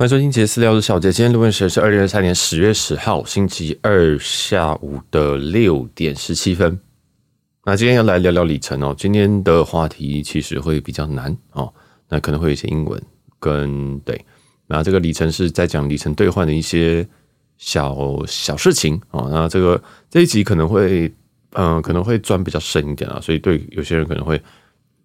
欢迎收听杰私聊的小杰。今天录音时间是二零二三年十月十号星期二下午的六点十七分。那今天要来聊聊里程哦。今天的话题其实会比较难哦，那可能会有一些英文跟对。那这个里程是在讲里程兑换的一些小小事情哦。那这个这一集可能会嗯、可能会钻比较深一点啊，所以对有些人可能会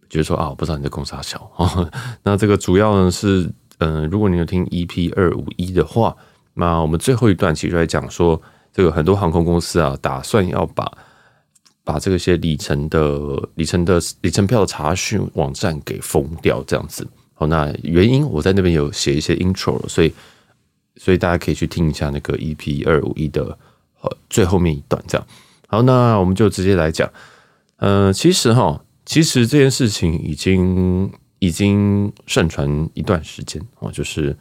觉得说啊，我不知道你在公啥小哦。那这个主要呢是。嗯，如果你有听 EP 二五一的话，那我们最后一段其实在讲说，这个很多航空公司啊，打算要把把这个些里程的里程的里程票的查询网站给封掉，这样子。好，那原因我在那边有写一些 intro，所以所以大家可以去听一下那个 EP 二五一的呃最后面一段，这样。好，那我们就直接来讲。嗯，其实哈，其实这件事情已经。已经盛传一段时间哦，就是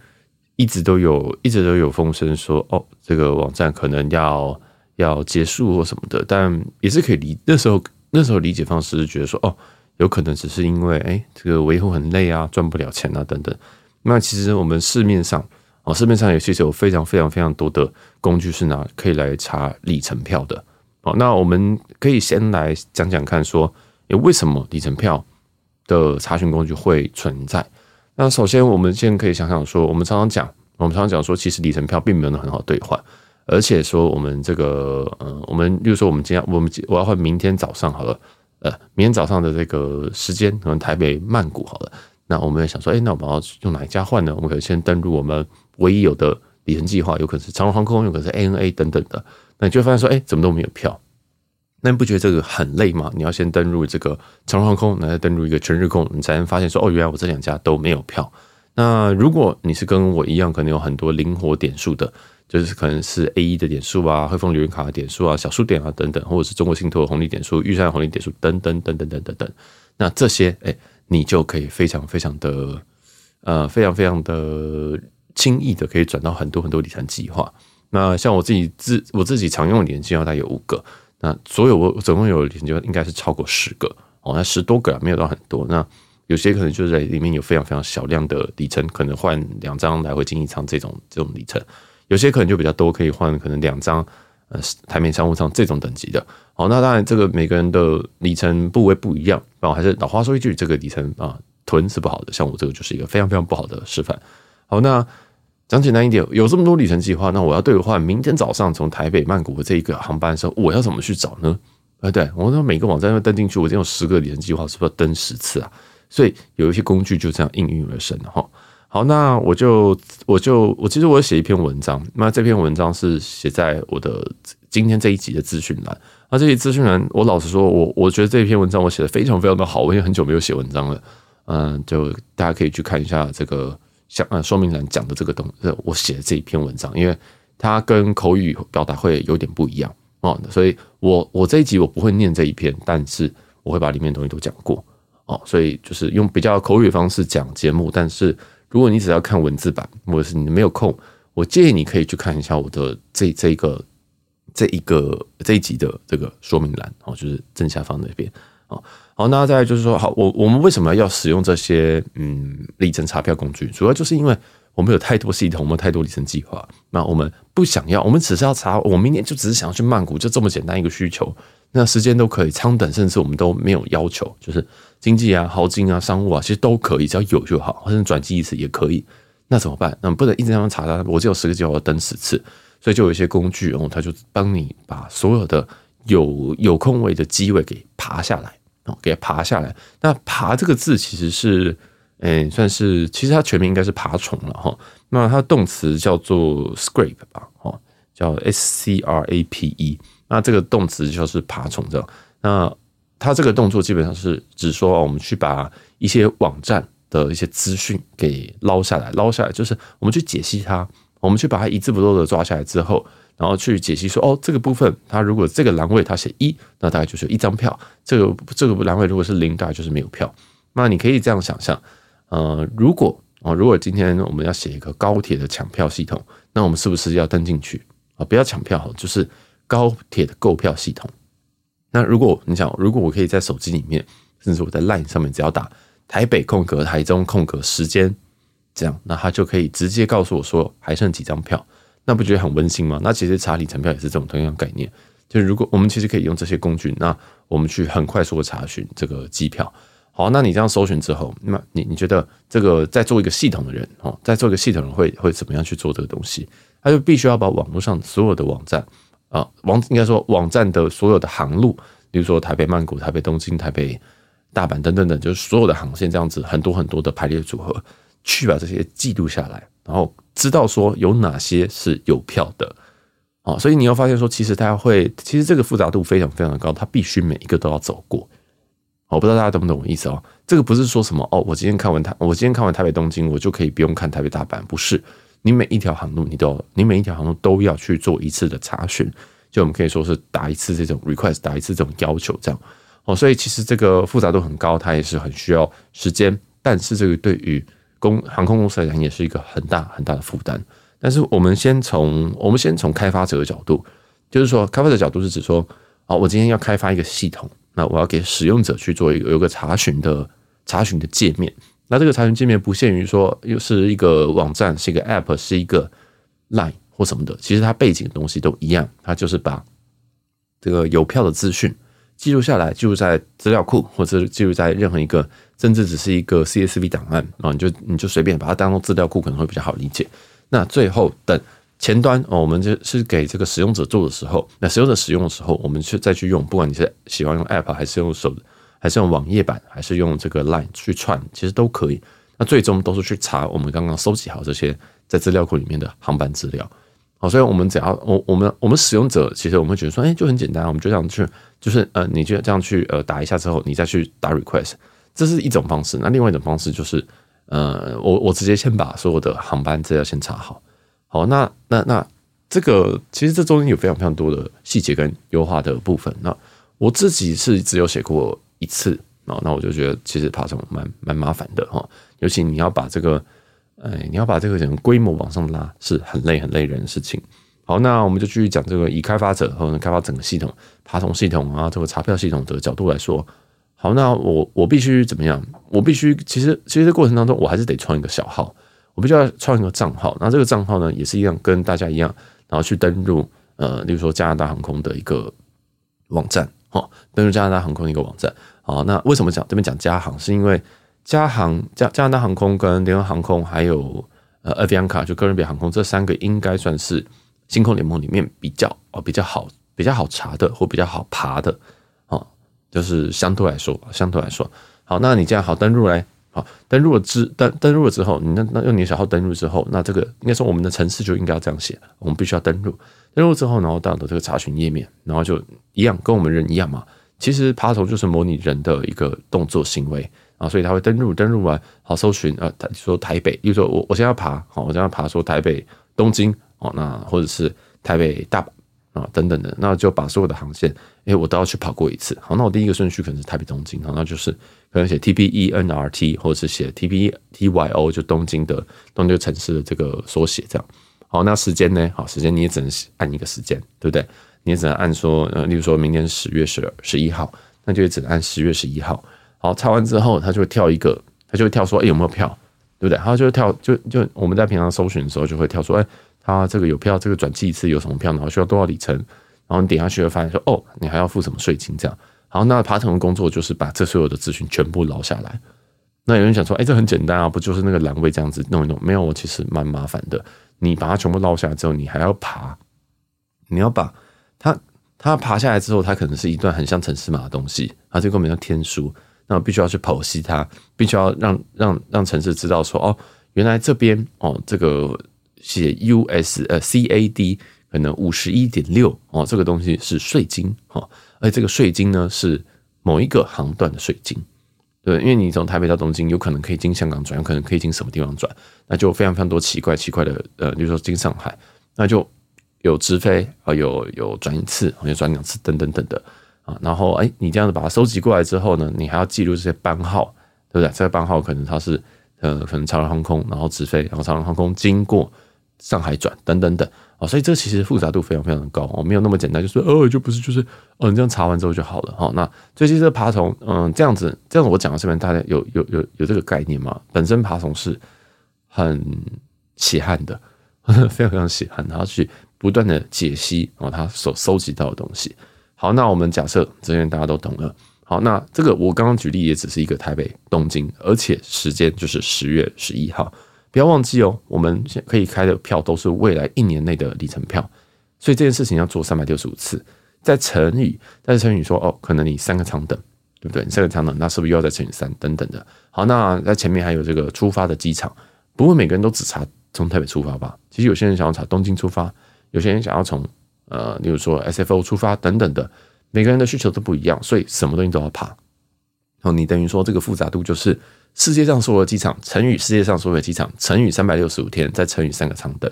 一直都有，一直都有风声说，哦，这个网站可能要要结束或什么的，但也是可以理。那时候那时候理解方式是觉得说，哦，有可能只是因为，哎，这个维护很累啊，赚不了钱啊，等等。那其实我们市面上哦，市面上也其实有非常非常非常多的工具是拿可以来查里程票的。哦，那我们可以先来讲讲看，说，诶，为什么里程票的查询工具会存在。那首先，我们先可以想想说，我们常常讲，我们常常讲说，其实里程票并没有那很好兑换，而且说我们这个，嗯，我们例如说，我们今天我们我要换明天早上好了，呃，明天早上的这个时间，可能台北曼谷好了，那我们也想说，哎，那我们要用哪一家换呢？我们可以先登录我们唯一有的里程计划，有可能是长荣航空，有可能是 ANA 等等的，那你就发现说，哎，怎么都没有票。那你不觉得这个很累吗？你要先登录这个长荣航空，然后再登录一个全日空，你才能发现说哦，原来我这两家都没有票。那如果你是跟我一样，可能有很多灵活点数的，就是可能是 A1 的点数啊、汇丰旅游卡的点数啊、小数点啊等等，或者是中国信托的红利点数、玉山红利点数等等等等等等等。那这些哎，你就可以非常非常的呃，非常非常的轻易的可以转到很多很多理财计划。那像我自己自我自己常用的里程计划，大概有五个。那所有我总共有研究应该是超过十个哦，那十多个啊，没有到很多。那有些可能就是在里面有非常非常小量的里程，可能换两张来回经济舱这种这种里程。有些可能就比较多，可以换可能两张呃台面商务舱这种等级的。好，那当然这个每个人的里程部位不一样，然后还是老话说一句，这个里程啊囤是不好的。像我这个就是一个非常非常不好的示范。好，那。讲简单一点，有这么多里程计划，那我要兑换明天早上从台北曼谷的这一个航班的时候，我要怎么去找呢？啊，对，我说每个网站要登进去，我这有十个里程计划，是不是要登十次啊？所以有一些工具就这样应运而生了哈。好，那我就我就我其实我写一篇文章，那这篇文章是写在我的今天这一集的资讯栏。那这些资讯栏，我老实说，我我觉得这篇文章我写的非常非常的好，我也很久没有写文章了。嗯，就大家可以去看一下这个。像呃说明栏讲的这个东西，我写的这一篇文章，因为它跟口语表达会有点不一样哦，所以我我这一集我不会念这一篇，但是我会把里面的东西都讲过哦，所以就是用比较口语方式讲节目。但是如果你只要看文字版，或者是你没有空，我建议你可以去看一下我的这这一个这一个这一集的这个说明栏哦，就是正下方那边哦。好，那再来就是说，好，我我们为什么要使用这些嗯里程查票工具？主要就是因为我们有太多系统，我们太多里程计划，那我们不想要，我们只是要查，我明年就只是想要去曼谷，就这么简单一个需求，那时间都可以，舱等甚至我们都没有要求，就是经济啊、豪金啊、商务啊，其实都可以，只要有就好，或者转机一次也可以。那怎么办？那不能一直这样查它，我只有十个计划，我要登十次，所以就有一些工具然后，它就帮你把所有的有有空位的机位给爬下来。哦，给爬下来。那“爬”这个字其实是，诶、算是其实它全名应该是爬虫了哈。那它的动词叫做 “scrape” 吧，哦，叫 “s c r a p e”。那这个动词就是爬虫这样。那它这个动作基本上是指说，我们去把一些网站的一些资讯给捞下来，捞下来就是我们去解析它，我们去把它一字不漏的抓下来之后。然后去解析说，哦，这个部分，它如果这个栏位它写一，那大概就是一张票；这个这个栏位如果是零，大概就是没有票。那你可以这样想象，呃，如果啊，如果今天我们要写一个高铁的抢票系统，那我们是不是要登进去啊？不要抢票，就是高铁的购票系统。那如果你想，如果我可以在手机里面，甚至我在 LINE 上面，只要打台北空格台中空格时间，这样，那他就可以直接告诉我说还剩几张票，那不觉得很温馨吗？那其实查里程票也是这种同样概念，就是如果我们其实可以用这些工具，那我们去很快速的查询这个机票。好，那你这样搜寻之后，那你你觉得这个在做一个系统的人哦，在做一个系统人会会怎么样去做这个东西？他就必须要把网络上所有的网站啊，网应该说网站的所有的航路，比如说台北曼谷、台北东京、台北大阪等等等，就是所有的航线这样子，很多很多的排列组合，去把这些记录下来，然后知道说有哪些是有票的啊，所以你要发现说，其实他会，其实这个复杂度非常非常的高，他必须每一个都要走过。我不知道大家懂不懂我意思哦？这个不是说什么哦，我今天看完台，我今天看完台北东京，我就可以不用看台北大阪。不是，你每一条航路，你都你每一条航路都要去做一次的查询，就我们可以说是打一次这种 request，打一次这种要求，这样哦。所以其实这个复杂度很高，它也是很需要时间。但是这个对于公航空公司来讲，也是一个很大很大的负担。但是我们先从我们先从开发者的角度，就是说，开发者角度是指说，哦，我今天要开发一个系统。那我要给使用者去做一个有个查询的查询的界面。那这个查询界面不限于说又是一个网站，是一个 App，是一个 Line 或什么的。其实它背景的东西都一样，它就是把这个有票的资讯记录下来，记录在资料库，或者记录在任何一个，甚至只是一个 CSV 档案啊，你就你就随便把它当做资料库，可能会比较好理解。那最后等。前端哦，我们就是给这个使用者做的时候，那使用者使用的时候，我们去再去用，不管你是喜欢用 App 还是用手，还是用网页版，还是用这个 Line 去串，其实都可以。那最终都是去查我们刚刚收集好这些在资料库里面的航班资料。好，所以我们只要我我们我们使用者，其实我们会觉得说，哎，就很简单，我们就这样去，就是呃，你就这样去呃打一下之后，你再去打 Request，这是一种方式。那另外一种方式就是，呃，我我直接先把所有的航班资料先查好。好，那那那这个其实这中间有非常非常多的细节跟优化的部分。那我自己是只有写过一次，那那我就觉得其实爬虫蛮蛮麻烦的哈，尤其你要把这个，哎，你要把这个整个规模往上拉，是很累很累人的事情。好，那我们就继续讲这个以开发者或者开发整个系统爬虫系统啊，这个查票系统的角度来说，好，那我我必须怎么样？我必须其实其实这过程当中，我还是得创一个小号。我必须要创一个账号，那这个账号呢也是一样，跟大家一样，然后去登录呃，例如说加拿大航空的一个网站，哈，登录加拿大航空的一个网站。好，那为什么讲这边讲加航？是因为加航加加拿大航空跟联合航空还有呃 Avianca 就哥伦比亚航空这三个应该算是星空联盟里面比较哦比较好比较好查的或比较好爬的，就是相对来说相对来说好，那你这样好登录嘞。好，登录了之登登录了之后，你那那用你的小号登录之后，那这个应该说我们的程式就应该要这样写，我们必须要登录，登录之后，然后到的这个查询页面，然后就一样，跟我们人一样嘛。其实爬虫就是模拟人的一个动作行为啊，所以他会登录，登录完好搜寻啊，他说台北，比如说我我现在要爬，好，我现在要爬说台北东京哦，那或者是台北大阪。啊，等等的，那就把所有的航线，哎，我都要去跑过一次。好，那我第一个顺序可能是台北东京，好，那就是可能写 T P E N R T，或者是写 T P T Y O，就东京的东京城市的这个缩写，这样。好，那时间呢？好，时间你也只能按一个时间，对不对？你也只能按说，呃，例如说明年十月十十一号，那就只能按十月十一号。好，查完之后，它就会跳一个，它就会跳说，哎，有没有票？对不对？然后就跳，就就我们在平常搜寻的时候，就会跳说，哎。他这个有票，这个转寄一次有什么票，然后需要多少里程，然后你点下去会发现说，哦，你还要付什么税金这样。好，那爬虫的工作就是把这所有的资讯全部捞下来。那有人想说，哎，这很简单啊，不就是那个栏位这样子弄一弄？没有，我其实蛮麻烦的。你把它全部捞下来之后，你还要爬，你要把它它爬下来之后，它可能是一段很像城市码的东西，它这个名叫天书，那我必须要去剖析它，必须要让让让城市知道说，哦，原来这边哦这个。写 US 呃 CAD 可能五十一点六哦，这个东西是税金哈，而这个税金呢是某一个航段的税金，对，因为你从台北到东京有可能可以经香港转，有可能可以经什么地方转，那就非常非常多奇怪奇怪的呃，比如说经上海，那就有直飞啊，有有转一次，有转两次等等等的啊，然后哎，你这样子把它收集过来之后呢，你还要记录这些班号，对不对？这个班号可能它是呃，可能长荣航空，然后直飞，然后长荣航空经过。上海转等等等啊，所以这其实复杂度非常非常高哦，没有那么简单，就是哦，就不是就是哦，你这样查完之后就好了哈。那最近这爬虫，嗯，这样子，这样子我讲到这边，大家有有有有这个概念吗？本身爬虫是很血汗的，非常非常血汗，然后去不断的解析哦他所收集到的东西。好，那我们假设这边大家都懂了。好，那这个我刚刚举例也只是一个台北、东京，而且时间就是十月十一号。不要忘记哦，我们可以开的票都是未来一年内的里程票，所以这件事情要做三百六十五次，再乘以，再乘以说哦，可能你三个舱等，对不对？你三个舱等，那是不是又要再乘以三等等的？好，那在前面还有这个出发的机场，不会每个人都只查从台北出发吧？其实有些人想要查东京出发，有些人想要从呃，例如说 SFO 出发等等的。每个人的需求都不一样，所以什么东西都要爬。哦，你等于说这个复杂度就是世界上所有的机场乘以世界上所有的机场乘以三百六十五天，再乘以三个长等。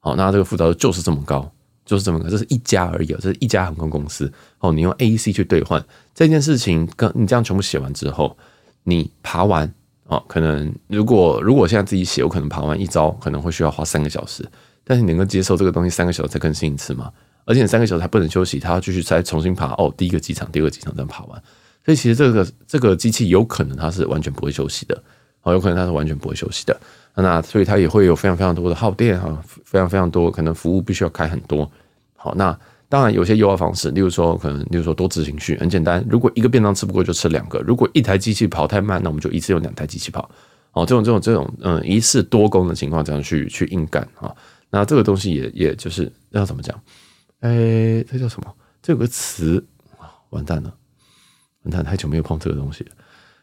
好，那这个复杂度就是这么高，就是这么高。这是一家而已，这是一家航空公司。哦，你用 AEC 去兑换这件事情，跟你这样全部写完之后，你爬完哦，可能如果如果现在自己写，我可能爬完一招可能会需要花三个小时，但是你能够接受这个东西三个小时才更新一次吗？而且三个小时还不能休息，他要继续再重新爬哦，第一个机场、第二个机场这样爬完，所以其实这个这个机器有可能它是完全不会休息的，哦，有可能它是完全不会休息的。那所以它也会有非常非常多的耗电哈，非常非常多可能服务必须要开很多。好，那当然有些优化方式，例如说可能例如说多执行序，很简单，如果一个便当吃不过就吃两个，如果一台机器跑太慢，那我们就一次用两台机器跑。哦，这种这种这种嗯一次多工的情况这样去去硬干啊，那这个东西也也就是要怎么讲？哎、这叫什么？这有个词完蛋了，那！太久没有碰这个东西了。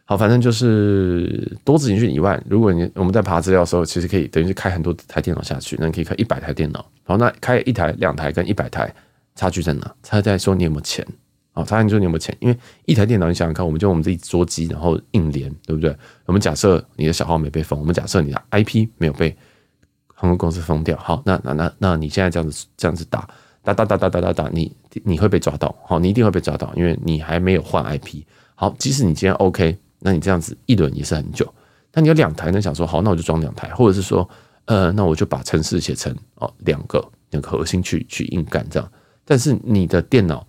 好，反正就是多执行序以外，如果你我们在爬资料的时候，其实可以等于是开很多台电脑下去，那你可以开一百台电脑。好，那开一台、两台跟一百台差距在哪？差在说你有没有钱。好，差在说你有没有钱。因为一台电脑，你想想看，我们就我们自己桌机，然后硬连，对不对？我们假设你的小号没被封，我们假设你的 IP 没有被航空公司封掉。好，那那那那你现在这样子这样子打。哒哒哒哒哒哒哒，你你会被抓到，好，你一定会被抓到，因为你还没有换 IP。好，即使你今天 OK，那你这样子一轮也是很久。那你有两台，呢想说好，那我就装两台，或者是说，呃，那我就把程式写成哦两个两个核心去去硬干这样。但是你的电脑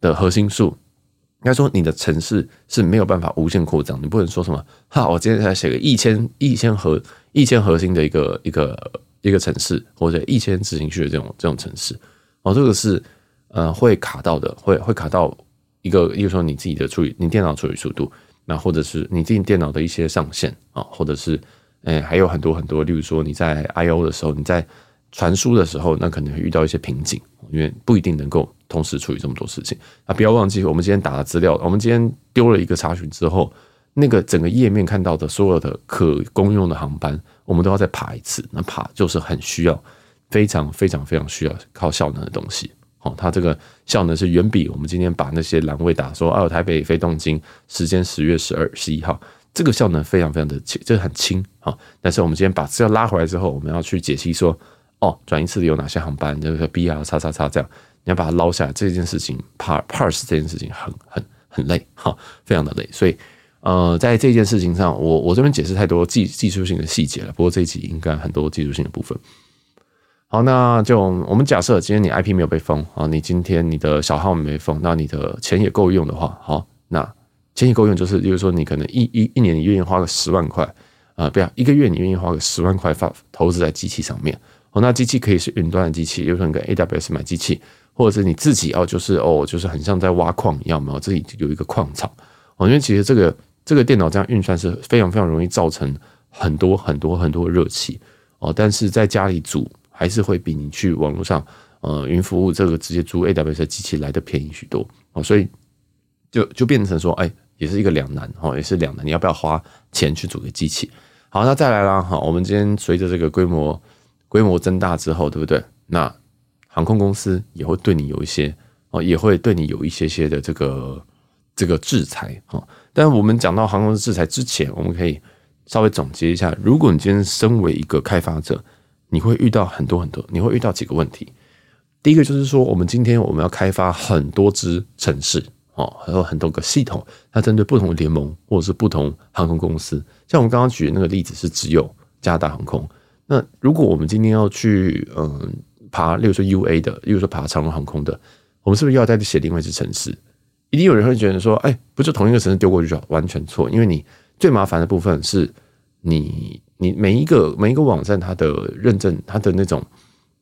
的核心数，应该说你的程式是没有办法无限扩张，你不能说什么哈，我今天才写个一千一千核一千核心的一个一个一个程式，或者一千执行序的这种这种程式。哦，这个是呃会卡到的，会会卡到一个，比如说你自己的处理，你电脑处理速度，那或者是你自己电脑的一些上限啊，或者是诶还有很多很多，例如说你在 I/O 的时候，你在传输的时候，那可能会遇到一些瓶颈，因为不一定能够同时处理这么多事情。啊，不要忘记，我们今天打了资料，我们今天丢了一个查询之后，那个整个页面看到的所有的可公用的航班，我们都要再爬一次，那爬就是很需要。非常非常非常需要靠效能的东西，哦，它这个效能是远比我们今天把那些栏位打说，哦，台北飞东京，时间十月十二十一号，这个效能非常非常的轻，这个很轻啊。但是我们今天把资料拉回来之后，我们要去解析说，哦，转一次有哪些航班，这个 B R 叉叉叉这样，你要把它捞下来，这件事情 par parse 这件事情很很很累，哈，非常的累。所以，呃，在这件事情上，我我这边解释太多技技术性的细节了。不过这一集应该很多技术性的部分。好，那就我们假设今天你 IP 没有被封啊，你今天你的小号没封，那你的钱也够用的话，好，那钱也够用，就是，比如说你可能一一一年你愿意花个十万块啊，不要一个月你愿意花个十万块发投资在机器上面，哦，那机器可以是云端的机器，有可能跟 AWS 买机器，或者是你自己哦，就是哦，就是很像在挖矿一样嘛，自己有一个矿场哦，因为其实这个这个电脑这样运算是非常非常容易造成很多很多很多热气哦，但是在家里煮。还是会比你去网络上，呃，云服务这个直接租 AWS 机器来的便宜许多哦，所以就就变成说，哎，也是一个两难哦，也是两难，你要不要花钱去组个机器？好，那再来啦，哈，我们今天随着这个规模规模增大之后，对不对？那航空公司也会对你有一些哦，也会对你有一些些的这个这个制裁哈。但我们讲到航空制裁之前，我们可以稍微总结一下，如果你今天身为一个开发者。你会遇到很多很多，你会遇到几个问题。第一个就是说，我们今天我们要开发很多支城市哦，还有很多个系统，它针对不同的联盟或者是不同航空公司。像我们刚刚举的那个例子是只有加拿大航空。那如果我们今天要去嗯爬，例如说 UA 的，例如说爬长荣航空的，我们是不是又要再去写另外一支城市？一定有人会觉得说，哎，不就同一个城市丢过去就？完全错，因为你最麻烦的部分是你。你每一个每一个网站它的认证，它的那种，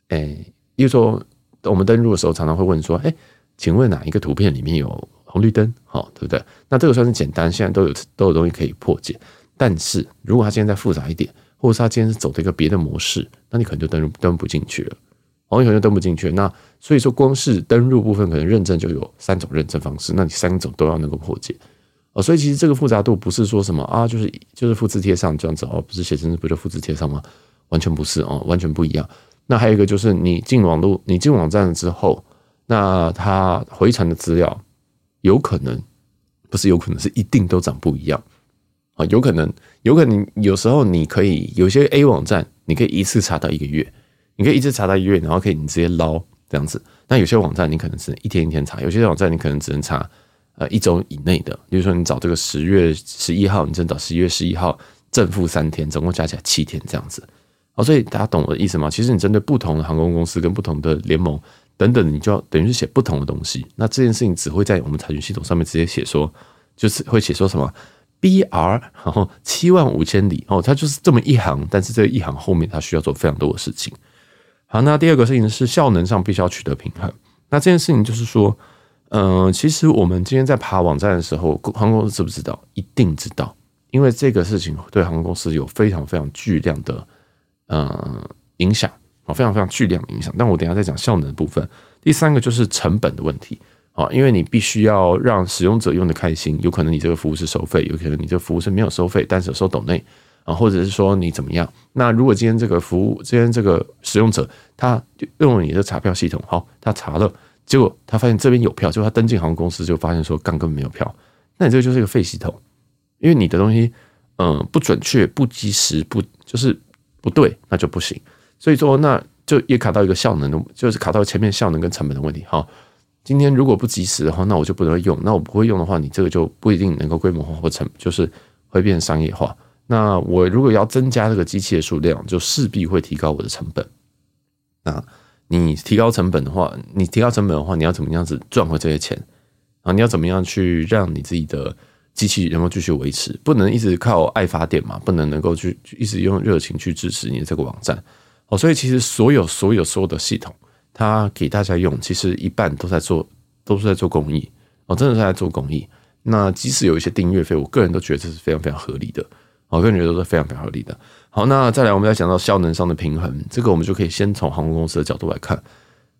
哎、欸，比如说我们登录的时候，常常会问说，哎、请问哪一个图片里面有红绿灯？好，对不对？那这个算是简单，现在都有都有东西可以破解。但是如果它现在再复杂一点，或者是它今天是走的一个别的模式，那你可能就登录登不进去了。哦，你可能就登不进去。那所以说，光是登录部分，可能认证就有三种认证方式，那你三种都要能够破解。哦，所以其实这个复杂度不是说什么啊，就是就是复制贴上这样子哦，不是写程式不就复制贴上吗？完全不是哦，完全不一样。那还有一个就是你进网络，你进网站了之后，那它回传的资料有可能不是有可能是一定都长不一样啊，有可能有可能有时候你可以有些 A 网站，你可以一次查到一个月，你可以一次查到一个月，然后可以你直接捞这样子。那有些网站你可能只能一天一天查，有些网站你可能只能查。呃，一周以内的，比如说你找这个十月十一号，你真找十一月十一号正负三天，总共加起来七天这样子。哦，所以大家懂我的意思吗？其实你针对不同的航空公司跟不同的联盟等等，你就要等于是写不同的东西。那这件事情只会在我们查询系统上面直接写说，就是会写说什么 BR，然后七万五千里哦，它就是这么一行，但是这一行后面它需要做非常多的事情。好，那第二个事情是效能上必须要取得平衡。那这件事情就是说。嗯、其实我们今天在爬网站的时候，航空公司知不知道？一定知道，因为这个事情对航空公司有非常非常巨量的呃影响啊，非常非常巨量的影响。但我等下再讲效能的部分。第三个就是成本的问题啊，因为你必须要让使用者用得开心，有可能你这个服务是收费，有可能你这个服务是没有收费，但是有收抖内啊，或者是说你怎么样？那如果今天这个服务，今天这个使用者他用了你的查票系统，好，他查了。结果他发现这边有票，结果他登进航空公司就发现说，刚根本没有票。那你这个就是一个废系统，因为你的东西，嗯，不准确、不及时、不就是不对，那就不行。所以说，那就也卡到一个效能的，就是卡到前面效能跟成本的问题。好，今天如果不及时的话，那我就不能用。那我不会用的话，你这个就不一定能够规模化或成，就是会变商业化。那我如果要增加这个机器的数量，就势必会提高我的成本。那。你提高成本的话，你提高成本的话，你要怎么样子赚回这些钱啊？你要怎么样去让你自己的机器能够继续维持？不能一直靠爱发电嘛，不能能够去一直用热情去支持你的这个网站哦。所以其实所有所有所有的系统，它给大家用，其实一半都在做，都是在做公益哦，真的是在做公益。那即使有一些订阅费，我个人都觉得这是非常非常合理的，我个人觉得都是非常非常合理的。好，那再来，我们要讲到效能上的平衡，这个我们就可以先从航空公司的角度来看。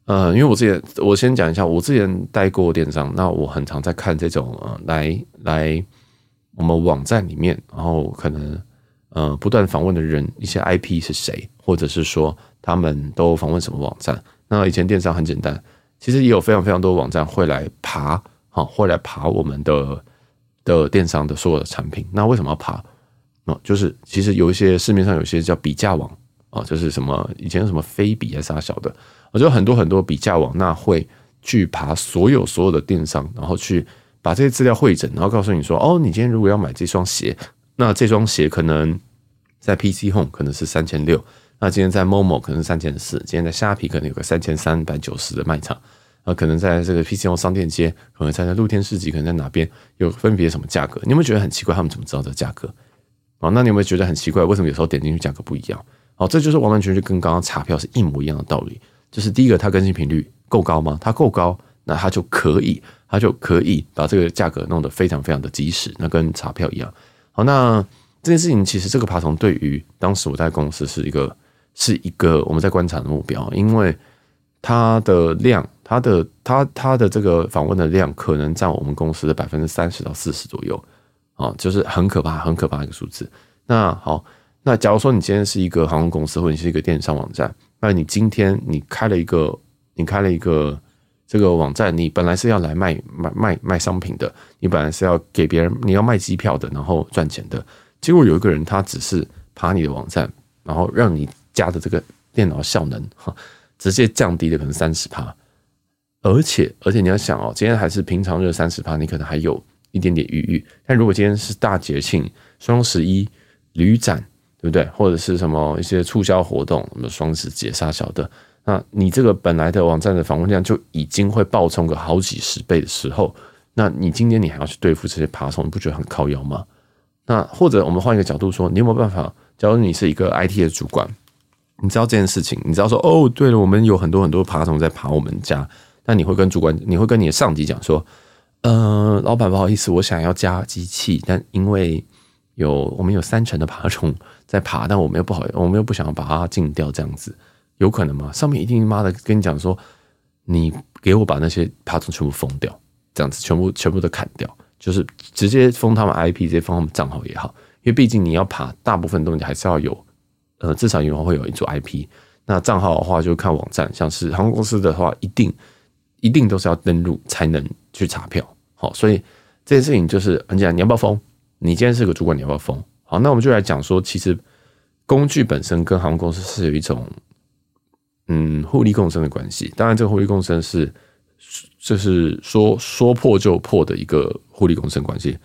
呃，因为我之前，我先讲一下，我之前待过电商，那我很常在看这种呃，来来我们网站里面，然后可能呃不断访问的人，一些 IP 是谁，或者是说他们都访问什么网站。那以前电商很简单，其实也有非常非常多网站会来爬，好，会来爬我们的的电商的所有的产品。那为什么要爬？哦，就是其实有一些市面上有些叫比价网啊，就是什么以前什么飞比还是啥小的，我觉得很多很多比价网，那会去爬所有所有的电商，然后去把这些资料汇整，然后告诉你说，哦，你今天如果要买这双鞋，那这双鞋可能在 PC Home 可能是三千六，那今天在 Momo 可能是三千四，今天在虾皮可能有个三千三百九十的卖场，啊，可能在这个 PC Home 商店街，可能在那露天市集，可能在哪边有分别什么价格？你有没有觉得很奇怪？他们怎么知道这个价格？哦，那你有没有觉得很奇怪？为什么有时候点进去价格不一样？好，这就是完完全全跟刚刚查票是一模一样的道理。就是第一个，它更新频率够高吗？它够高，那它就可以，它就可以把这个价格弄得非常非常的及时，那跟查票一样。好，那这件事情其实这个爬虫对于当时我在公司是一个是一个我们在观察的目标，因为它的量，它的它它的这个访问的量可能占我们公司的百分之三十到四十左右。啊，就是很可怕、很可怕一个数字。那好，那假如说你今天是一个航空公司，或者你是一个电商网站，那你今天你开了一个，你开了一个这个网站，你本来是要来卖卖卖卖商品的，你本来是要给别人，你要卖机票的，然后赚钱的。结果有一个人他只是爬你的网站，然后让你家的这个电脑效能哈直接降低了可能三十趴，而且而且你要想哦，今天还是平常热三十趴，你可能还有。一点点余裕，但如果今天是大节庆，双十一、旅展，对不对？或者是什么一些促销活动，什么双十节啥小的，那你这个本来的网站的访问量就已经会爆冲个好几十倍的时候，那你今天你还要去对付这些爬虫，你不觉得很靠腰吗？那或者我们换一个角度说，你有没有办法假如你是一个 IT 的主管，你知道这件事情，你知道说哦，对了，我们有很多很多爬虫在爬我们家，那你会跟主管，你会跟你的上级讲说，呃，老板不好意思，我想要加机器，但因为有我们有三成的爬虫在爬，但我们又不好，我们又不想要把它禁掉，这样子有可能吗？上面一定妈的跟你讲说，你给我把那些爬虫全部封掉，这样子全部全部都砍掉，就是直接封他们 IP，直接封他们账号也好，因为毕竟你要爬，大部分东西还是要有。呃，至少以后会有一组 IP。那账号的话，就看网站，像是航空公司的话，一定一定都是要登录才能去查票。好，所以这件事情就是很简单，你要不要封？你今天是个主管，你要不要封？好，那我们就来讲说，其实工具本身跟航空公司是有一种嗯互利共生的关系。当然，这个互利共生是就是说说破就破的一个互利共生关系。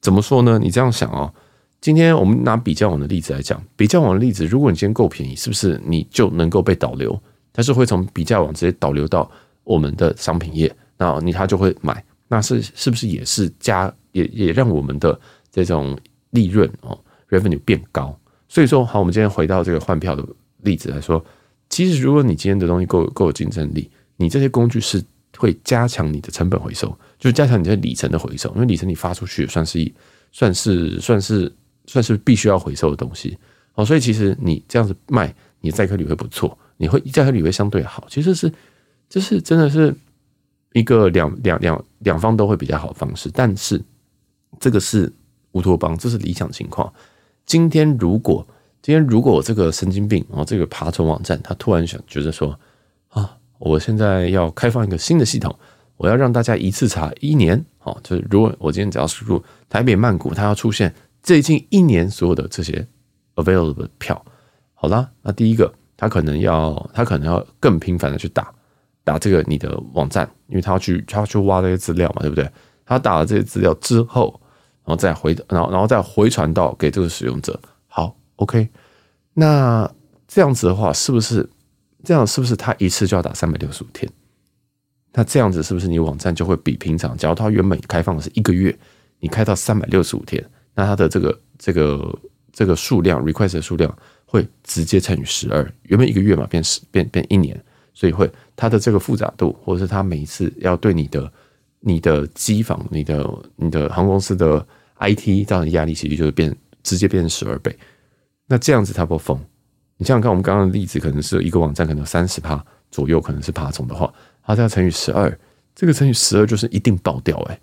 怎么说呢？你这样想哦。今天我们拿比较网的例子来讲，比较网的例子，如果你今天够便宜，是不是你就能够被导流？它是会从比较网直接导流到我们的商品页，那你他就会买，那是是不是也是加也也让我们的这种利润哦 revenue 变高？所以说，好，我们今天回到这个换票的例子来说，其实如果你今天的东西够够有竞争力，你这些工具是会加强你的成本回收，就是加强你的里程的回收，因为里程你发出去算是算是算是。算是必须要回收的东西，哦，所以其实你这样子卖，你的载客率会不错，你会载客率会相对好。其实是，这是真的是一个两两两两方都会比较好的方式。但是这个是乌托邦，这是理想情况。今天如果今天如果这个神经病哦，这个爬虫网站，他突然想觉得说啊，我现在要开放一个新的系统，我要让大家一次查一年，哦，就是如果我今天只要输入台北曼谷，它要出现。最近一年所有的这些 available 的票，好啦，那第一个，他可能要他可能要更频繁的去打打这个你的网站，因为他要去他要去挖这些资料嘛，对不对？他打了这些资料之后，然后再回，然后然后再回传到给这个使用者。好，OK，那这样子的话，是不是这样？是不是他一次就要打三百六十五天？那这样子是不是你网站就会比平常，假如他原本开放的是一个月，你开到三百六十五天？那它的这个这个这个数量 request 的数量会直接乘以十二，原本一个月嘛，变十变变一年，所以会它的这个复杂度，或者是它每一次要对你的你的机房、你的你的航空公司的 IT 造成压力，其实就是变直接变成十二倍。那这样子它不疯？你想想看，我们刚刚的例子，可能是一个网站可能三十趴左右，可能是爬虫的话，它这样乘以十二，这个乘以十二就是一定爆掉哎、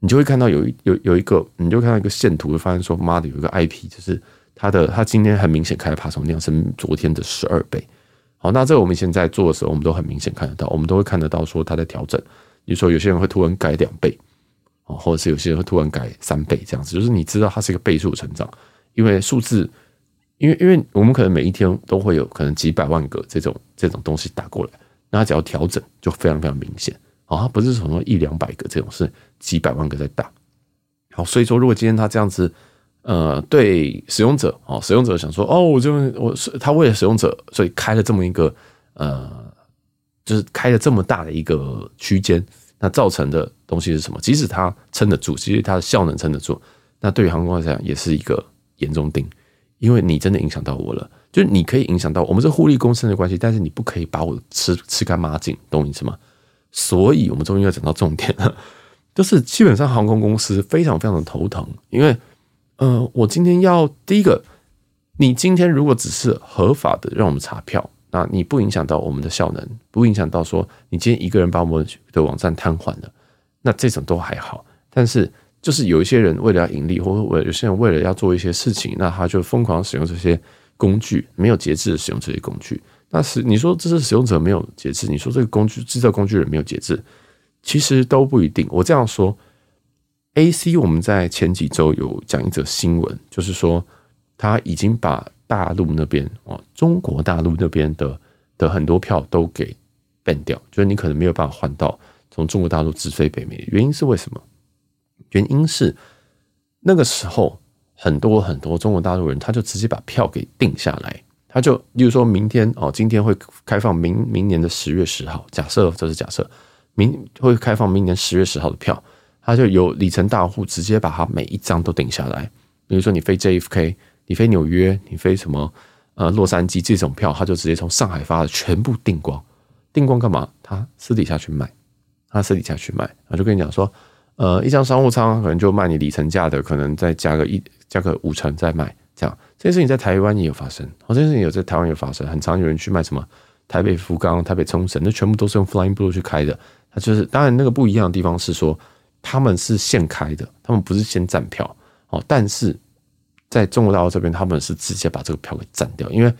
你就会看到有一有有一个，你就看到一个线图，会发现说，妈的，有一个 IP，就是它的它今天很明显开的爬虫量是昨天的十二倍。好，那这个我们现在做的时候，我们都很明显看得到，我们都会看得到说它在调整。比如说有些人会突然改两倍，哦，或者是有些人会突然改三倍，这样子，就是你知道它是一个倍数成长，因为数字，因为因为我们可能每一天都会有可能几百万个这种这种东西打过来，那它只要调整就非常非常明显。啊，不是什么一两百个这种，是几百万个在打。好，所以说，如果今天他这样子，呃，对使用者，哦，使用者想说，哦，我就我是他为了使用者，所以开了这么一个，呃，就是开了这么大的一个区间，那造成的东西是什么？即使它撑得住，其实它的效能撑得住，那对于航空来讲也是一个严重钉，因为你真的影响到我了，就是你可以影响到我们是互利共生的关系，但是你不可以把我吃吃干抹净，懂我意思吗？所以，我们终于要讲到重点了，就是基本上航空公司非常非常的头疼，因为，呃，我今天要第一个，你今天如果只是合法的让我们查票，那你不影响到我们的效能，不影响到说你今天一个人把我们的网站瘫痪了，那这种都还好。但是，就是有一些人为了要盈利，或者为有些人为了要做一些事情，那他就疯狂使用这些工具，没有节制的使用这些工具。那是你说这是使用者没有节制，你说这个工具制造工具人没有节制，其实都不一定。我这样说，AC 我们在前几周有讲一则新闻，就是说他已经把大陆那边哦，中国大陆那边的的很多票都给 ban 掉，就是你可能没有办法换到从中国大陆直飞北美。原因是为什么？原因是那个时候很多很多中国大陆人他就直接把票给定下来。他就，例如说明天哦，今天会开放明明年的十月十号，假设这是假设，明会开放明年十月十号的票，他就有里程大户直接把它每一张都订下来。比如说你飞 JFK，你飞纽约，你飞什么呃洛杉矶这种票，他就直接从上海发的全部订光，订光干嘛？他私底下去卖，他私底下去卖，他就跟你讲说，呃，一张商务舱可能就卖你里程价的，可能再加个一加个五成再卖，这样这件事情在台湾也有发生，哦，这件事情有在台湾有发生，很常有人去卖什么台北福冈、台北冲绳，那全部都是用 Flying Blue 去开的，他就是当然那个不一样的地方是说。他们是现开的，他们不是先站票哦。但是在中国大陆这边，他们是直接把这个票给占掉，因为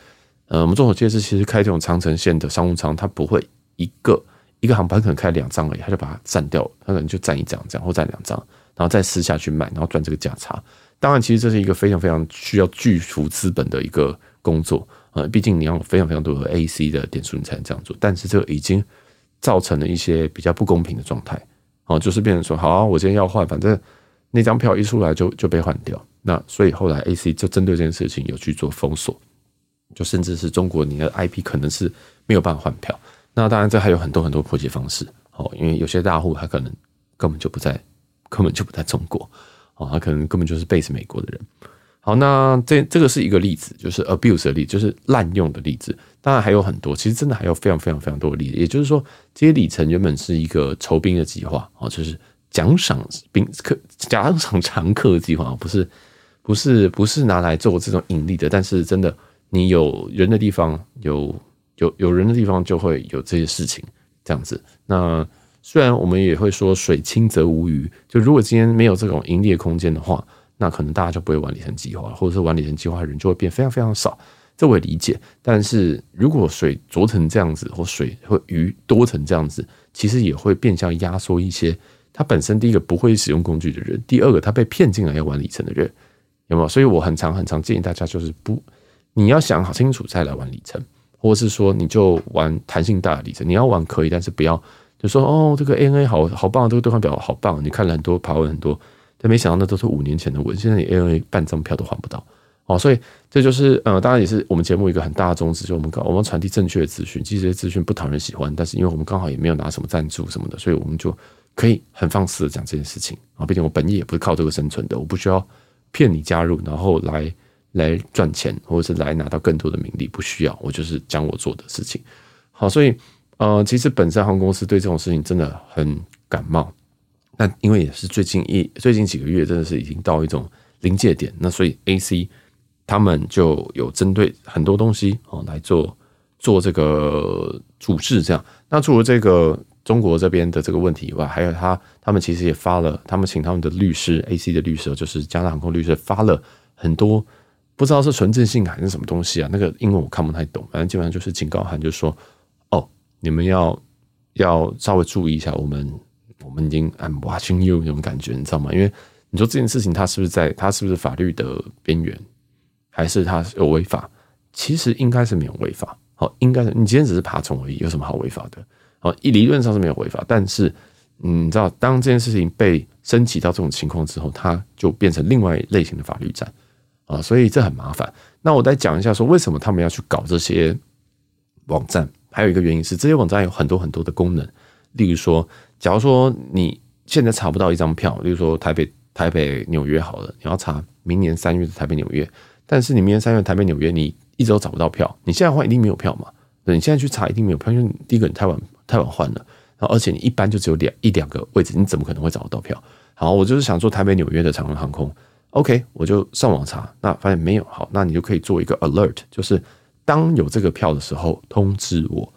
呃，我们众所周知，其实开这种长城线的商务舱，它不会一个一个航班可能开两张而已，他就把它占掉，他可能就占一张这样，或占两张，然后再私下去卖，然后赚这个价差。当然，其实这是一个非常非常需要巨幅资本的一个工作呃，毕竟你要非常非常多的 AC 的点数，你才能这样做。但是这个已经造成了一些比较不公平的状态。哦，就是变成说，好啊，我今天要换，反正那张票一出来就就被换掉。那所以后来 AC 就针对这件事情有去做封锁，就甚至是中国你的 IP 可能是没有办法换票。那当然这还有很多很多破解方式哦，因为有些大户他可能根本就不在，根本就不在中国哦，他可能根本就是 base 美国的人。好，那这这个是一个例子，就是 abuse 的例子，就是滥用的例子。当然还有很多，其实真的还有非常非常非常多的例子。也就是说，这些里程原本是一个酬宾的计划哦，就是奖赏宾客、奖赏常客的计划，不是不是不是拿来做这种盈利的。但是真的，你有人的地方，有有有人的地方，就会有这些事情这样子。那虽然我们也会说水清则无鱼，就如果今天没有这种盈利的空间的话。那可能大家就不会玩里程计划，或者是玩里程计划的人就会变非常非常少，这我理解。但是如果水浊成这样子，或水或鱼多成这样子，其实也会变相压缩一些他本身第一个不会使用工具的人，第二个他被骗进来要玩里程的人，有没有？所以我很常很常建议大家就是不，你要想好清楚再来玩里程，或是说你就玩弹性大的里程，你要玩可以，但是不要就说哦这个 ANA 好好棒，这个兑换表好棒，你看了很多爬文很多。但没想到那都是五年前的文，现在你 ANA 半张票都换不到哦，所以这就是呃，当然也是我们节目一个很大的宗旨，就是我们搞我们传递正确的资讯，其实这些资讯不讨人喜欢，但是因为我们刚好也没有拿什么赞助什么的，所以我们就可以很放肆的讲这件事情啊。毕竟我本意也不是靠这个生存的，我不需要骗你加入，然后来来赚钱，或者是来拿到更多的名利，不需要，我就是讲我做的事情。好，所以呃，其实本身航空公司对这种事情真的很感冒。那因为也是最近一最近几个月，真的是已经到一种临界点，那所以 AC 他们就有针对很多东西哦来做做这个处置，这样。那除了这个中国这边的这个问题以外，还有他他们其实也发了，他们请他们的律师 AC 的律师，就是加拿大航空律师发了很多不知道是纯正性函是什么东西啊？那个英文我看不太懂，反正基本上就是警告函，就是说哦，你们要要稍微注意一下我们。我们已经 I'm watching you 那种感觉，你知道吗？因为你说这件事情，它是不是在它是不是法律的边缘，还是它有违法？其实应该是没有违法。好，应该是你今天只是爬虫而已，有什么好违法的？好，一理论上是没有违法，但是你知道，当这件事情被升级到这种情况之后，它就变成另外类型的法律战啊，所以这很麻烦。那我再讲一下，说为什么他们要去搞这些网站？还有一个原因是，这些网站有很多很多的功能，例如说。假如说你现在查不到一张票，例如说台北、台北、纽约好了，你要查明年三月的台北、纽约，但是你明年三月台北、纽约你一直都找不到票，你现在换一定没有票嘛？对，你现在去查一定没有票，因为第一个你太晚太晚换了，然后而且你一般就只有两一两个位置，你怎么可能会找得到票？好，我就是想做台北、纽约的长荣航空，OK，我就上网查，那发现没有，好，那你就可以做一个 alert，就是当有这个票的时候通知我。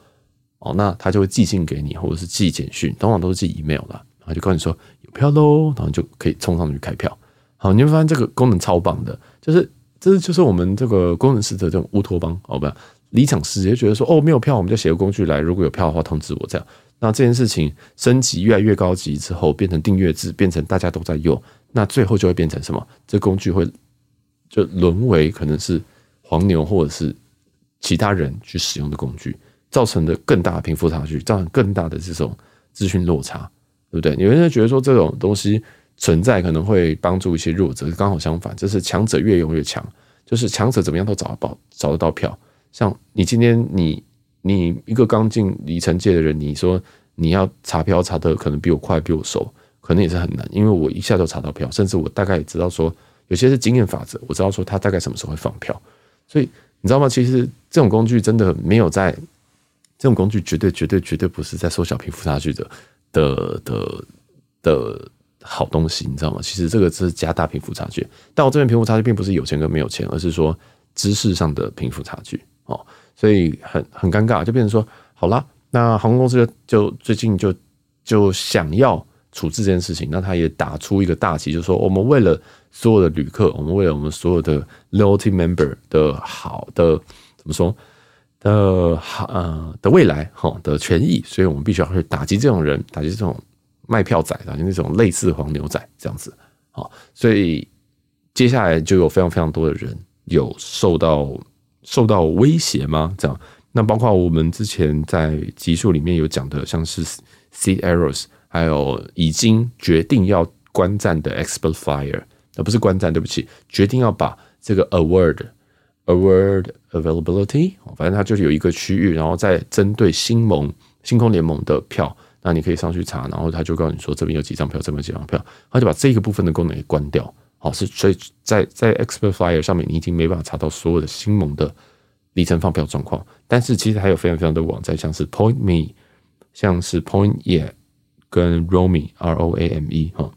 哦，那他就会寄信给你，或者是寄简讯，通常都是寄 email 的，然后就告诉你说有票喽，然后就可以冲上去开票。好，你会发现这个功能超棒的，就是这就是我们这个工程师的这种乌托邦，好吧？离场时就觉得说哦，没有票，我们就写个工具来，如果有票的话通知我这样。那这件事情升级越来越高级之后，变成订阅制，变成大家都在用，那最后就会变成什么？这工具会就沦为可能是黄牛或者是其他人去使用的工具。造成的更大的贫富差距，造成更大的这种资讯落差，对不对？有人觉得说这种东西存在可能会帮助一些弱者，刚好相反，就是强者越用越强，就是强者怎么样都找得到找得到票。像你今天你你一个刚进里程界的人，你说你要查票查得可能比我快比我熟，可能也是很难，因为我一下就查到票，甚至我大概也知道说有些是经验法则，我知道说他大概什么时候会放票，所以你知道吗？其实这种工具真的没有在，这种工具绝对绝对绝对不是在缩小贫富差距的的的的好东西，你知道吗？其实这个是加大贫富差距，但我这边贫富差距并不是有钱跟没有钱，而是说知识上的贫富差距哦，所以很很尴尬，就变成说好啦，那航空公司就就最近就就想要。处置这件事情，那他也打出一个大旗，就是说，我们为了所有的旅客，我们为了我们所有的 loyalty member 的好的怎么说的好呃的未来哈的权益，所以我们必须要去打击这种人，打击这种卖票仔，的那种类似黄牛仔这样子。好，所以接下来就有非常非常多的人有受到受到威胁吗？这样，那包括我们之前在集数里面有讲的，像是 Seat Errors，。还有已经决定要关站的 Expert Flyer，而不是关站，对不起，决定要把这个 Award Award Availability，反正它就是有一个区域，然后再针对星盟星空联盟的票，那你可以上去查，然后他就告诉你说这边有几张票，这边几张票，他就把这个部分的功能给关掉。好，是所以在在 Expert Flyer 上面，你已经没办法查到所有的星盟的里程放票状况，但是其实还有非常非常多网站，像是 Point Me，像是 Point Yeah。跟 Roame R O A M E 哈，